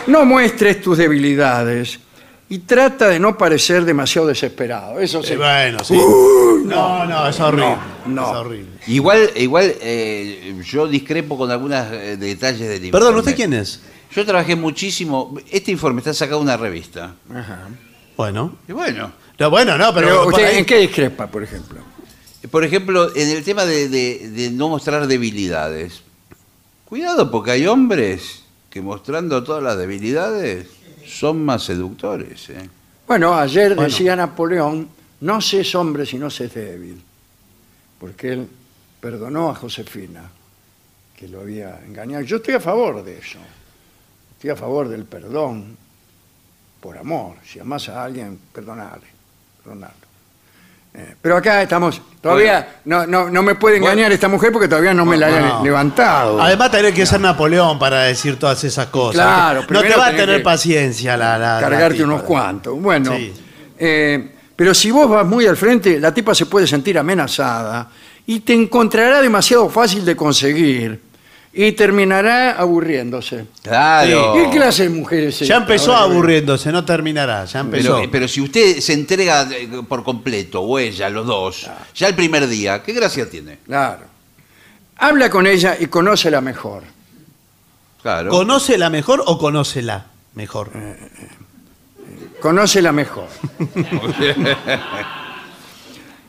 No muestres tus debilidades y trata de no parecer demasiado desesperado. Eso sí. Sí, bueno, sí. no, no, es horrible. no. Es horrible. Igual, igual eh, yo discrepo con algunos detalles del informe. Perdón, ¿usted quién es? Yo trabajé muchísimo. Este informe está sacado de una revista. Ajá. Bueno. Y bueno, No, bueno, no, pero. Pero, por ¿usted ahí- ¿en qué discrepa, por ejemplo? Por ejemplo, en el tema de, de- de no mostrar debilidades. Cuidado, porque hay hombres que mostrando todas las debilidades son más seductores. ¿eh? Bueno, ayer Bueno. decía Napoleón, no seas hombre si no seas débil. Porque él perdonó a Josefina, que lo había engañado. Yo estoy a favor de eso. Estoy a favor del perdón por amor. Si amas a alguien, perdonale. perdonalo. Eh, pero acá estamos, todavía no, no, no me puede engañar esta mujer porque todavía no me la han No. levantado. Además, tenés que ser Napoleón para decir todas esas cosas. Claro, no te primero va a tenés tener que paciencia la. la- la cargarte tipa. unos cuantos. Bueno, Sí. eh, Pero si vos vas muy al frente, la tipa se puede sentir amenazada y te encontrará demasiado fácil de conseguir y terminará aburriéndose. Claro. ¿Qué clase de mujer es Ya empezó Ahora, aburriéndose, no terminará, ya empezó. Pero, pero si usted se entrega eh, por completo, o ella, los dos, ya el primer día, ¿qué gracia tiene? Claro. Habla con ella y conócela mejor. Claro. ¿Conoce la mejor o conócela mejor? Conócela mejor.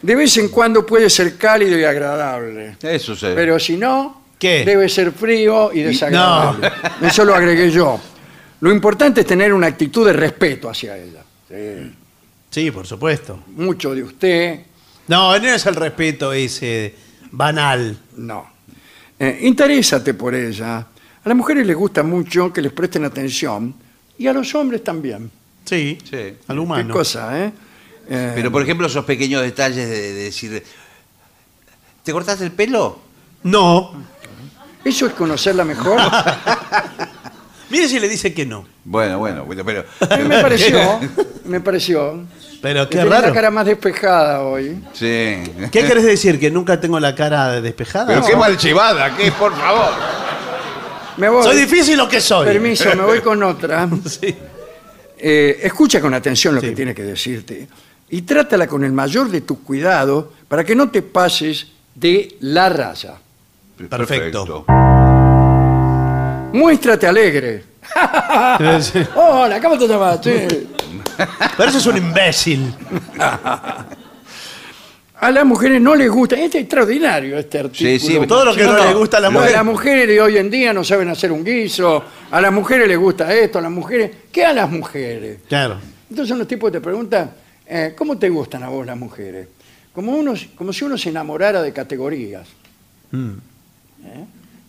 De vez en cuando puede ser cálido y agradable. Eso sí. Pero si no, ¿Qué? debe ser frío y desagradable. Eso lo agregué yo. Lo importante es tener una actitud de respeto hacia ella. Sí. Sí, por supuesto. Mucho de usted, No, no es el respeto ese banal. no. Eh, interésate por ella. A las mujeres les gusta mucho que les presten atención y a los hombres también. Sí, Sí. al Qué humano. cosa, ¿eh? Eh, Pero por ejemplo, esos pequeños detalles de, de decir, ¿te cortaste el pelo? No. ¿Eso es conocerla mejor? Mire si le dice que no. Bueno, bueno, bueno, pero... Eh, me pareció, me pareció. Pero que qué tenía raro. la cara más despejada hoy. Sí. ¿Qué querés decir? ¿Que nunca tengo la cara despejada? Pero No. qué mal llevada, ¿qué? Por favor. Me voy. ¿Soy difícil o qué soy? Permiso, me voy con otra. Sí. Eh, escucha con atención lo Sí. que tiene que decirte y trátala con el mayor de tus cuidados para que no te pases de la raya. Perfecto. Muéstrate alegre. Hola, ¿cómo te llamas? Sí. Pero eso es un imbécil. A las mujeres no les gusta. Este es extraordinario este artículo. Sí, sí. Todo lo que no, le gusta a la mujer. las mujeres de hoy en día no saben hacer un guiso. A las mujeres les gusta esto, a las mujeres. ¿Qué a las mujeres? Claro. Entonces son los tipos que te preguntan, eh, ¿cómo te gustan a vos las mujeres? Como, uno, como si uno se enamorara de categorías.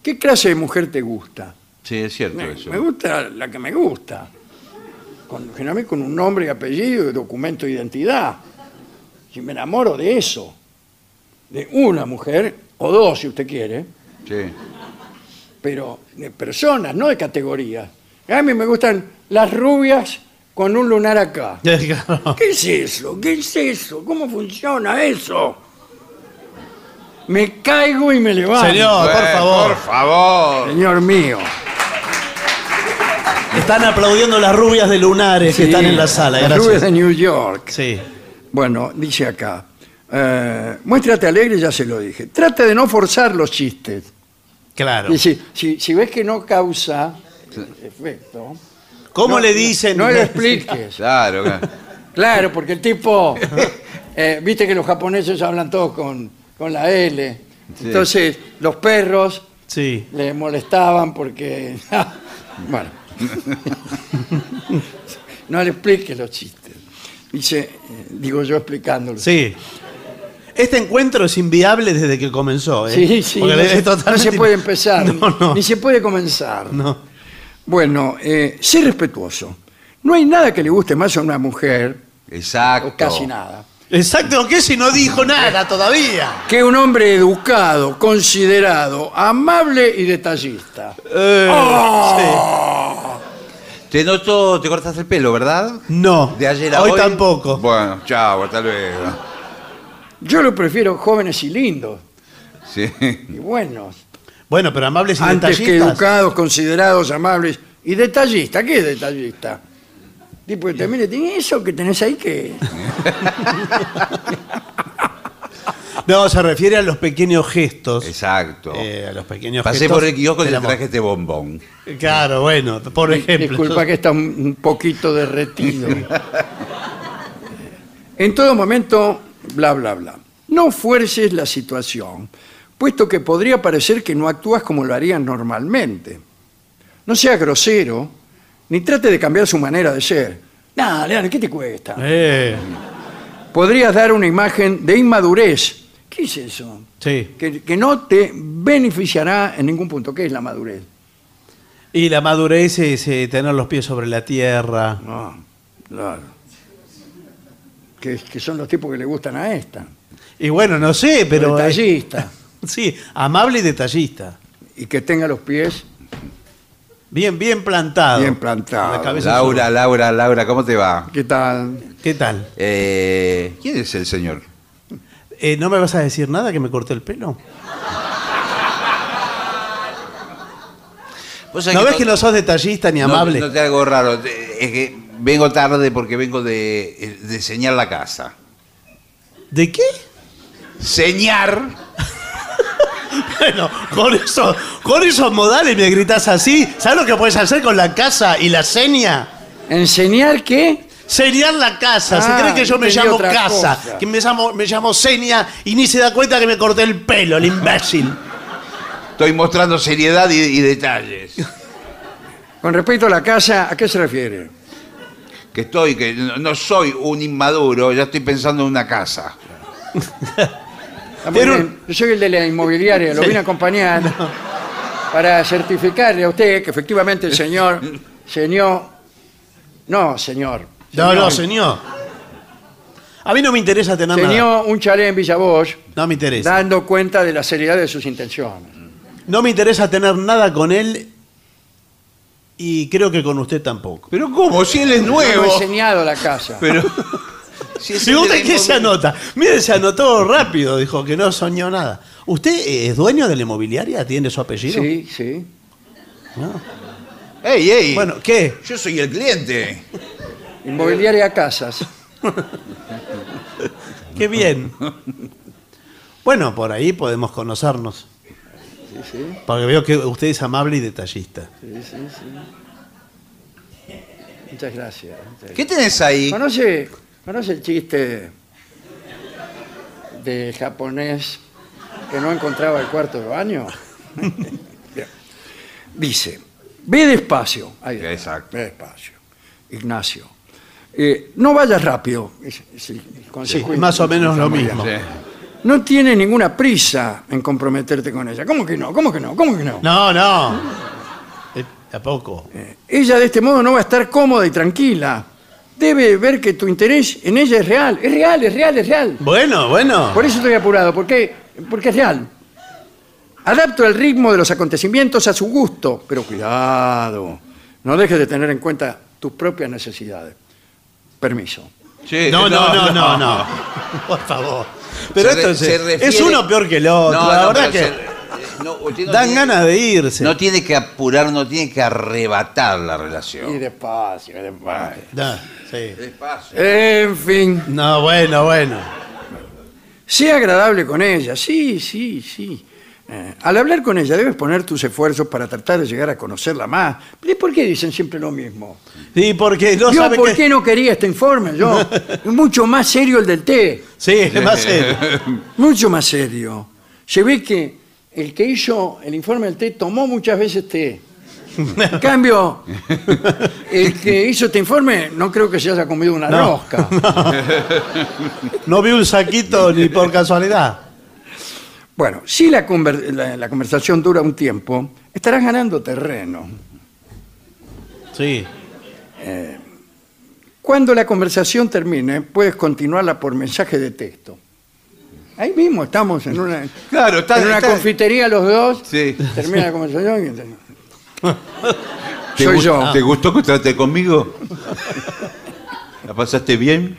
¿Qué clase de mujer te gusta? Sí, es cierto Me, eso. me gusta la que me gusta. Con, generalmente con un nombre y apellido y documento de identidad. Si me enamoro de eso, de una mujer, o dos si usted quiere, Sí. pero de personas, no de categorías. A mí me gustan las rubias con un lunar acá. ¿Qué es eso? ¿Qué es eso? ¿Cómo funciona eso? Me caigo y me levanto. Señor, por favor. Por favor. Señor mío. Están aplaudiendo las rubias de lunares que están en la sala. Las Gracias. rubias de New York. Sí. Bueno, dice acá. eh, muéstrate alegre, ya se lo dije. Trata de no forzar los chistes. Claro. Si, si ves que no causa efecto, ¿Cómo no- le dicen? No le expliques. Claro, claro. Claro, porque el tipo, eh, viste que los japoneses hablan todos con, con la L. Sí. Entonces, los perros Sí. le molestaban porque... bueno. no le expliques los chistes. Dice, eh, digo yo explicándolo. Sí. Este encuentro es inviable desde que comenzó. ¿eh? Sí, sí, Porque no, es se, totalmente- no se puede empezar, No, no. ni se puede comenzar. No. Bueno, eh, sé respetuoso. No hay nada que le guste más a una mujer, Exacto. o casi nada, Exacto, ¿qué si no dijo nada todavía? que un hombre educado, considerado, amable y detallista. Eh, ¡Oh! Te noto, te cortaste el pelo, ¿verdad? sí. No. De ayer a hoy, hoy. tampoco. Bueno, chao, hasta luego. Yo lo prefiero jóvenes y lindos, Sí. y buenos, Bueno, pero amables y antes que detallistas. educados, considerados, amables y detallistas. ¿Qué es detallista? Tipo mire, ¿tiene eso que tenés ahí que...? No, se refiere a los pequeños gestos. Exacto. Eh, a los pequeños Pasé gestos por el kiosco y te traje este bombón. Claro, bueno, por ejemplo. Disculpa que está un un poquito derretido. en todo momento, bla, bla, bla. No fuerces la situación, puesto que podría parecer que no actúas como lo harías normalmente. No seas grosero, ni trate de cambiar su manera de ser. Nada, Leandro, ¿qué te cuesta? Eh, Podrías dar una imagen de inmadurez. ¿Qué es eso? sí. Que, que no te beneficiará en ningún punto. ¿Qué es la madurez? Y la madurez es eh, tener los pies sobre la tierra. No, claro. Que, que son los tipos que le gustan a esta. Y bueno, no sé, pero. eh, Detallista. sí, amable y detallista. y que tenga los pies Bien, bien plantado. Bien plantado. La cabeza Laura. Laura, Laura, ¿cómo te va? ¿Qué tal? ¿Qué tal? Eh, ¿Quién es el señor? Eh, ¿No me vas a decir nada que me corté el pelo? Vos ¿No ves que no sos detallista ni amable? No, te hago raro. Es que vengo tarde porque vengo de, de señar la casa. ¿De qué? Señar. Bueno, con, eso, con esos modales me gritas así. ¿Sabes lo que puedes hacer con la casa y la seña? ¿Enseñar qué? Señar la casa. Se Ah, cree que yo me entendí llamo otra casa. cosa. Que me llamo, me llamo seña y ni se da cuenta que me corté el pelo, el imbécil. Estoy mostrando seriedad y, y detalles. Con respecto a la casa, ¿a qué se refiere? Que estoy, que no, no soy un inmaduro, ya estoy pensando en una casa. Bien. Yo soy el de la inmobiliaria, lo Sí. vine a acompañar para certificarle a usted que efectivamente el señor, señor, no, señor. No, no, señor. A mí no me interesa tener nada. Señor, un chalet en Villa Bosch, No me interesa. dando cuenta de la seriedad de sus intenciones. No me interesa tener nada con él y creo que con usted tampoco. Pero ¿cómo? Si él es Yo no nuevo. he enseñado la casa. Pero. si es usted la qué se anota. Mire, se anotó rápido, dijo que no soñó nada. ¿Usted es dueño de la inmobiliaria? ¿Tiene su apellido? Sí, sí. ¡Ey, ey! Bueno, ¿qué? yo soy el cliente. Inmobiliaria Casas. Qué bien. Bueno, por ahí podemos conocernos. Sí, sí, Porque veo que usted es amable y detallista. sí, sí, sí. Muchas gracias. ¿Qué tenés ahí? ¿Conoce, ¿Conoce el chiste del japonés que no encontraba el cuarto de baño? Bien. Dice, ve despacio. Ahí está, Exacto. Ve despacio. Ignacio. Eh, no vayas rápido. Es- es el consejo Sí, más o menos lo mismo. Sí. No tiene ninguna prisa en comprometerte con ella. ¿Cómo que no? ¿Cómo que no? ¿Cómo que no? No, no. Eh, ¿A poco? Ella de este modo no va a estar cómoda y tranquila. Debe ver que tu interés en ella es real. Es real, es real, es real. Bueno, bueno. Por eso estoy apurado, porque, porque es real. Adapto el ritmo de los acontecimientos a su gusto, pero cuidado, no dejes de tener en cuenta tus propias necesidades. Permiso. Sí, No, no, no, no, no. Por favor. Pero Se re- esto es, se refiere- es uno peor que el otro. No, la no, verdad que se- no, usted no dan tiene- ganas de irse. No tiene que apurar, no tiene que arrebatar la Y relación. despacio, despacio. Da, sí. Despacio. En fin, No, bueno, bueno. sea agradable con ella, sí, sí, sí. Eh, al hablar con ella debes poner tus esfuerzos para tratar de llegar a conocerla más. ¿Y por qué dicen siempre lo mismo? Sí, porque no Yo, sabe ¿por qué- qué no quería este informe? Yo, mucho más serio el del té. Sí, es más serio. Mucho más serio. Se ve que el que hizo el informe del té tomó muchas veces té. En cambio, el que hizo este informe no creo que se haya comido una No. rosca. No vi un saquito ni por casualidad. Bueno, si la, conver- la- la conversación dura un tiempo, estarás ganando terreno. Sí. Cuando la conversación termine, puedes continuarla por mensaje de texto. Ahí mismo estamos en una, Claro, está, en una está- confitería los dos. Sí. Termina la conversación y... ¿Te Soy gust- yo. ¿Te gustó que trate conmigo? ¿La pasaste bien?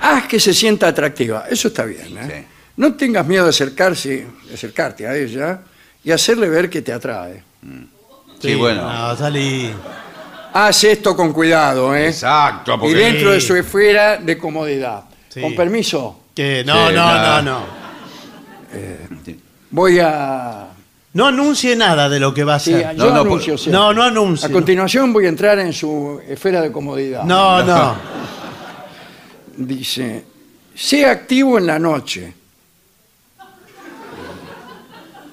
Haz que se sienta atractiva. Eso está bien. ¿eh? Sí. No tengas miedo de acercarse, de acercarte a ella y hacerle ver que te atrae. Sí, bueno. No, salí. Haz esto con cuidado, ¿eh? Exacto, Y porque dentro de su esfera de comodidad. Sí. Con permiso, Que no, Sí, no, nada. no, no. voy a... No anuncie nada de lo que va a Sí, hacer. yo no, anuncio siempre. No, no anuncie. A continuación voy a entrar en su esfera de comodidad. No, no. Dice, sea activo en la noche.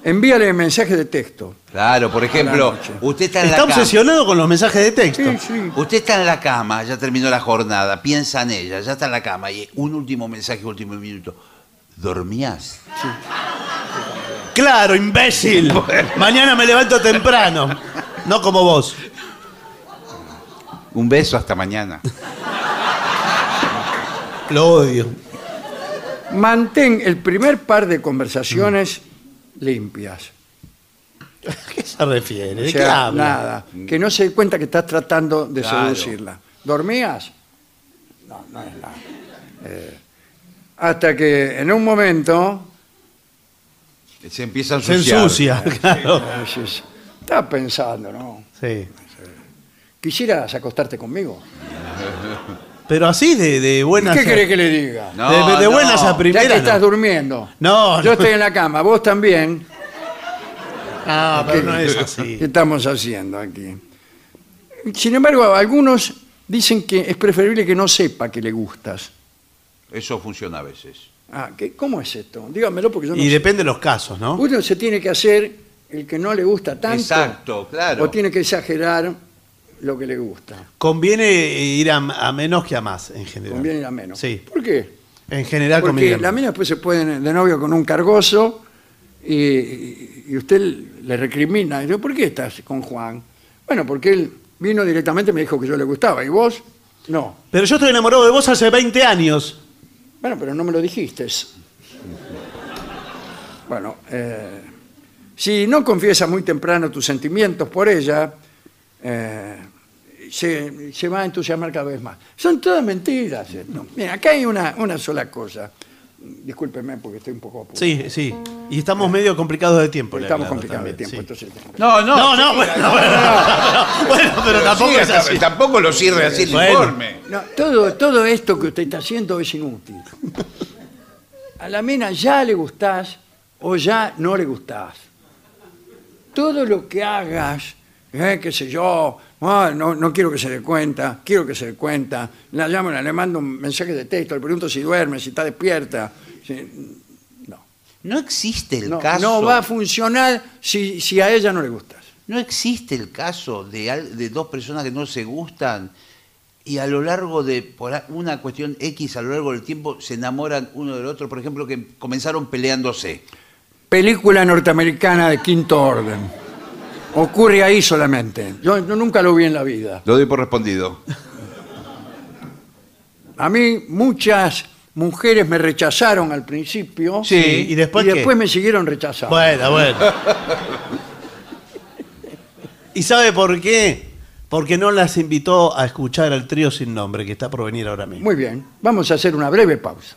Envíale mensaje de texto. Claro, por ejemplo, usted está en Está la cama. obsesionado con los mensajes de texto. Sí, sí. Usted está en la cama, ya terminó la jornada, piensa en ella, ya está en la cama y un último mensaje, último minuto. ¿Dormías? Claro, imbécil. Mañana me levanto temprano. No como vos. Un beso hasta mañana. Lo odio. Mantén el primer par de conversaciones limpias. ¿A qué se refiere? O ¿De qué sea, habla? nada. Que no se dé cuenta que estás tratando de Claro. seducirla. ¿Dormías? No, no es nada. Eh, hasta que en un momento Se empieza a Se ensuciar. ensucia, claro. dices, estás pensando, ¿no? Sí. ¿Quisieras acostarte conmigo? Pero así de, de buenas. ¿Qué querés que le diga? No, de, de no. buenas a ya que primeras. estás no. durmiendo. No, Yo no. estoy en la cama, vos también. Ah, pero no es ¿Qué así. estamos haciendo aquí? Sin embargo, algunos dicen que es preferible que no sepa que le gustas. Eso funciona a veces. Ah, ¿qué- ¿Cómo es esto? Dígamelo porque yo no Y sé. depende de los casos, ¿no? Uno se tiene que hacer el que no le gusta tanto. Exacto, claro. O tiene que exagerar lo que le gusta. Conviene ir a, a menos que a más, en general. Conviene ir a menos. Sí. ¿Por qué? En general Porque conviene. la mina después se pueden de novio con un cargoso y, y- usted le recrimina. Y yo, ¿por qué estás con Juan? Bueno, porque él vino directamente y me dijo que yo le gustaba. ¿Y vos? No. Pero yo estoy enamorado de vos hace 20 años. Bueno, pero no me lo dijiste. Bueno, eh, si no confiesa muy temprano tus sentimientos por ella, eh, se, se va a entusiasmar cada vez más. Son todas mentiras. esto. Mira, acá hay una, una sola cosa. Discúlpeme porque estoy un poco apurado. Sí, sí. Y estamos medio complicados de tiempo. Estamos complicados de tiempo. sí. entonces- No, no. No, no, bueno, bueno, bueno, pero tampoco Sí, es así. Tampoco lo sirve así el informe. No, todo, todo esto que usted está haciendo es inútil. A la mina ya le gustás o ya no le gustás. Todo lo que hagas, eh, qué sé yo, ah, no, no quiero que se dé cuenta, quiero que se dé cuenta, la llamo, le mando un mensaje de texto, le pregunto si duerme, si está despierta. si- No existe el no, caso. no va a funcionar si, si a ella no le gustas. ¿No existe el caso de, al- de dos personas que no se gustan y a lo largo de por a- una cuestión X, a lo largo del tiempo, se enamoran uno del otro? Por ejemplo, que comenzaron peleándose. película norteamericana de quinto orden. Ocurre ahí solamente. Yo, yo nunca lo vi en la vida. Lo doy por respondido. A mí muchas mujeres me rechazaron al principio Sí, ¿y después y qué? después me siguieron rechazando. Bueno, bueno. ¿Y sabe por qué? Porque no las invitó a escuchar al trío sin nombre que está por venir ahora mismo. Muy bien, vamos a hacer una breve pausa.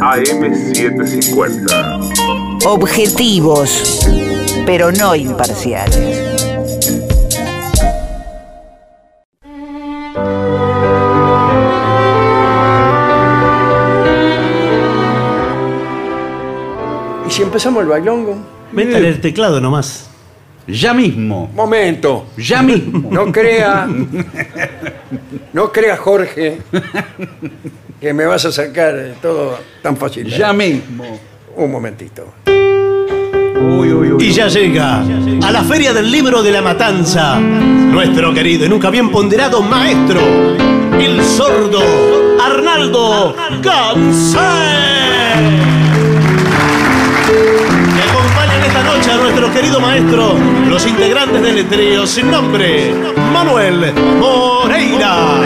AM750. Objetivos, pero no imparciales. ¿Y si empezamos el bailongo? Métale el teclado nomás. Ya mismo. Momento. Ya mismo. No crea, no crea Jorge que me vas a sacar eh, todo tan fácil. Ya mismo. Un momentito. Uy, uy, uy. Y ya llega a la Feria del Libro de la Matanza nuestro querido y nunca bien ponderado maestro, el sordo Arnaldo Gansé. Que acompañan esta noche a nuestro querido maestro, los integrantes del trío sin nombre, Manuel Moreira.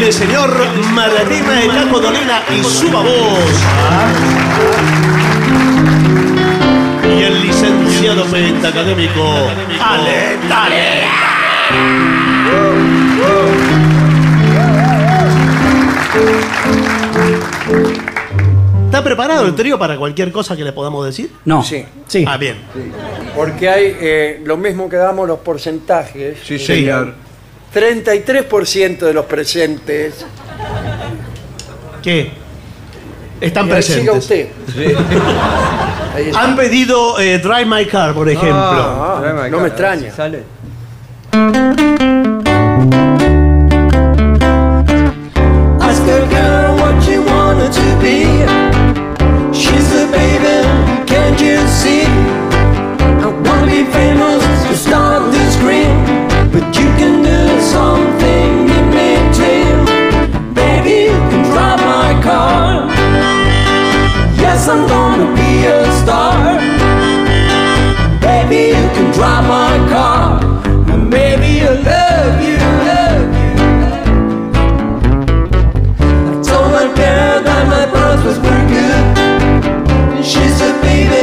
El señor Martina Elaco Dolina y su babosa. Y el licenciado pentacadémico Ale Dale. ¿Está preparado el trío para cualquier cosa que le podamos decir? No. Sí. Sí. Ah, bien. Porque hay eh, lo mismo que damos los porcentajes. Sí, señor. 33% de los presentes. ¿Qué? Están Y presentes. Siga usted. Ahí está. Han pedido eh, Drive My Car, por ejemplo. Ah, Tráeme acá, no me extraña. si Sale. Ask a girl what she wanted to be. drive my car. And maybe I love you. I that my good. She said, baby.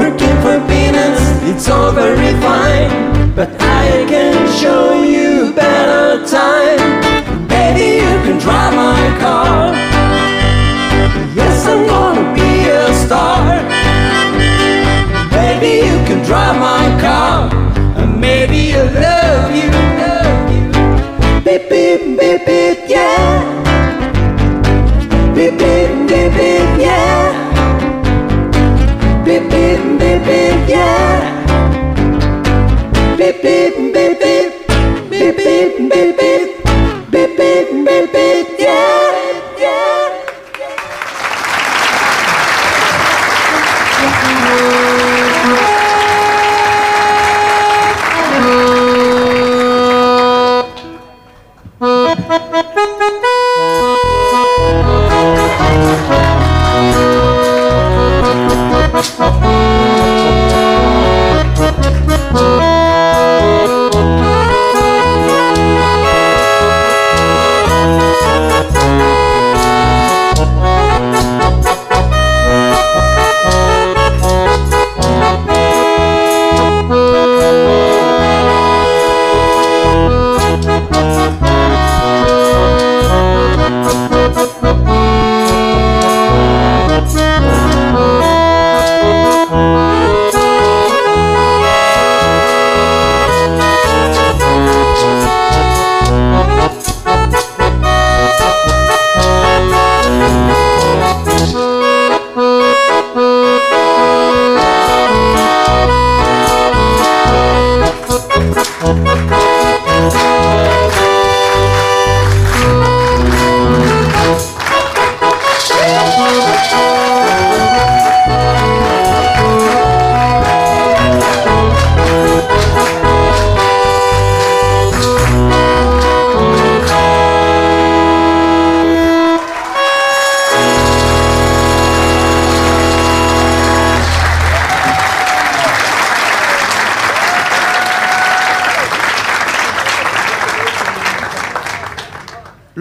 Working for peanuts, it's all very fine. But I can show you.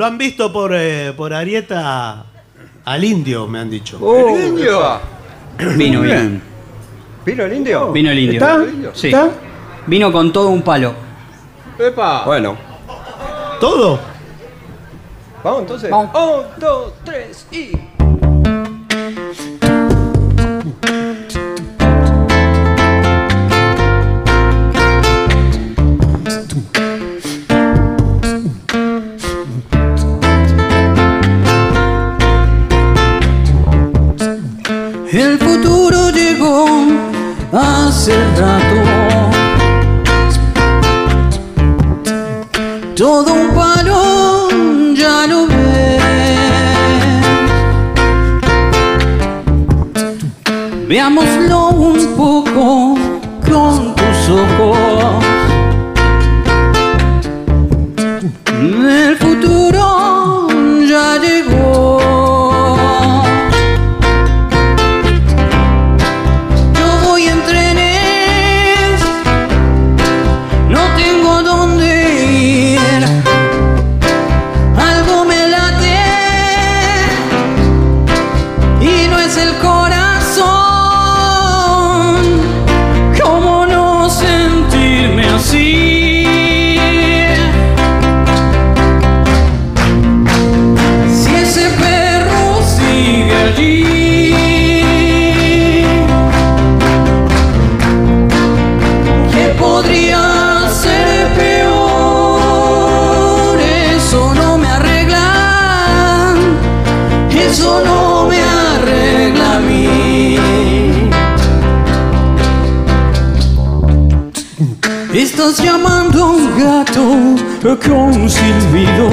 han visto por, eh, por Arieta al indio, me han dicho. Oh. ¿El indio? Vino, vino. ¿Vino el indio? Vino el indio. ¿Está? Sí. Vino con todo un palo. Epa. Bueno. ¿Todo? Vamos entonces. Vamos. Un, dos, llamando un gato con un silbido.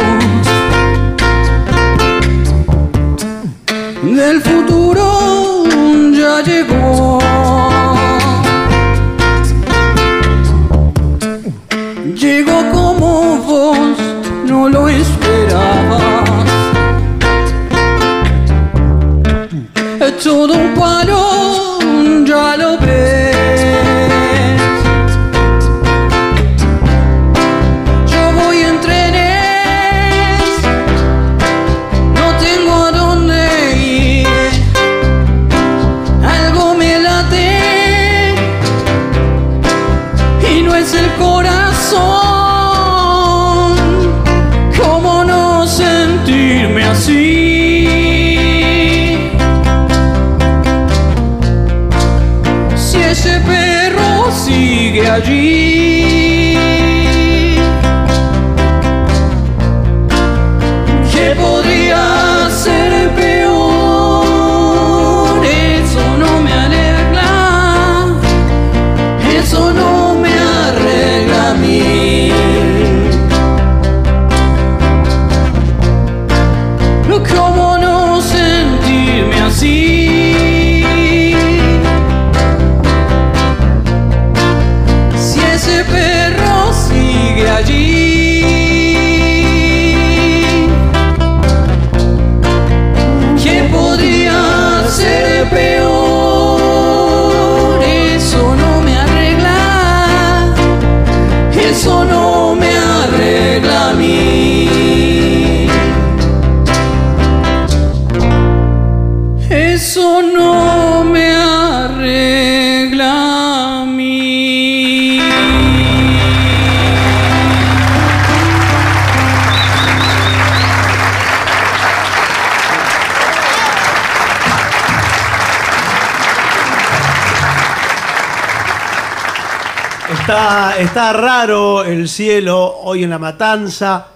Está raro el cielo hoy en la matanza.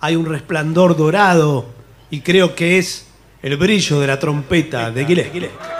Hay un resplandor dorado y creo que es el brillo de la trompeta de Gillespie.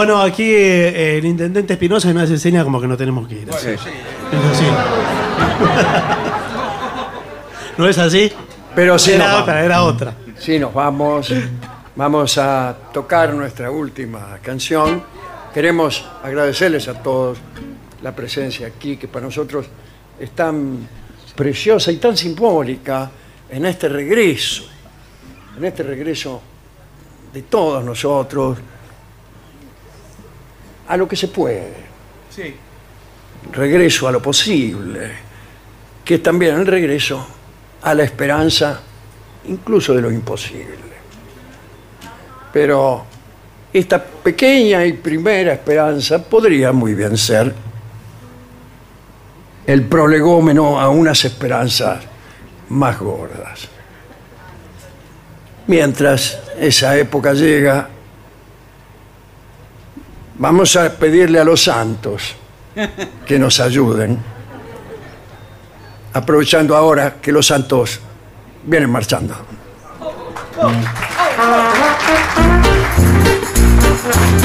Bueno, aquí eh, el intendente Espinosa nos enseña como que no tenemos que ir. así. Es así. ¿No es así? Pero sí Era nos vamos. otra, era otra. Sí, nos vamos. Vamos a tocar nuestra última canción. Queremos agradecerles a todos la presencia aquí, que para nosotros es tan preciosa y tan simbólica en este regreso, en este regreso de todos nosotros a lo que se puede. Sí. regreso a lo posible, que es también el regreso a la esperanza, incluso de lo imposible. Pero esta pequeña y primera esperanza podría muy bien ser el prolegómeno a unas esperanzas más gordas. Mientras esa época llega, vamos a pedirle a los santos que nos ayuden, aprovechando ahora que los santos vienen marchando. Thank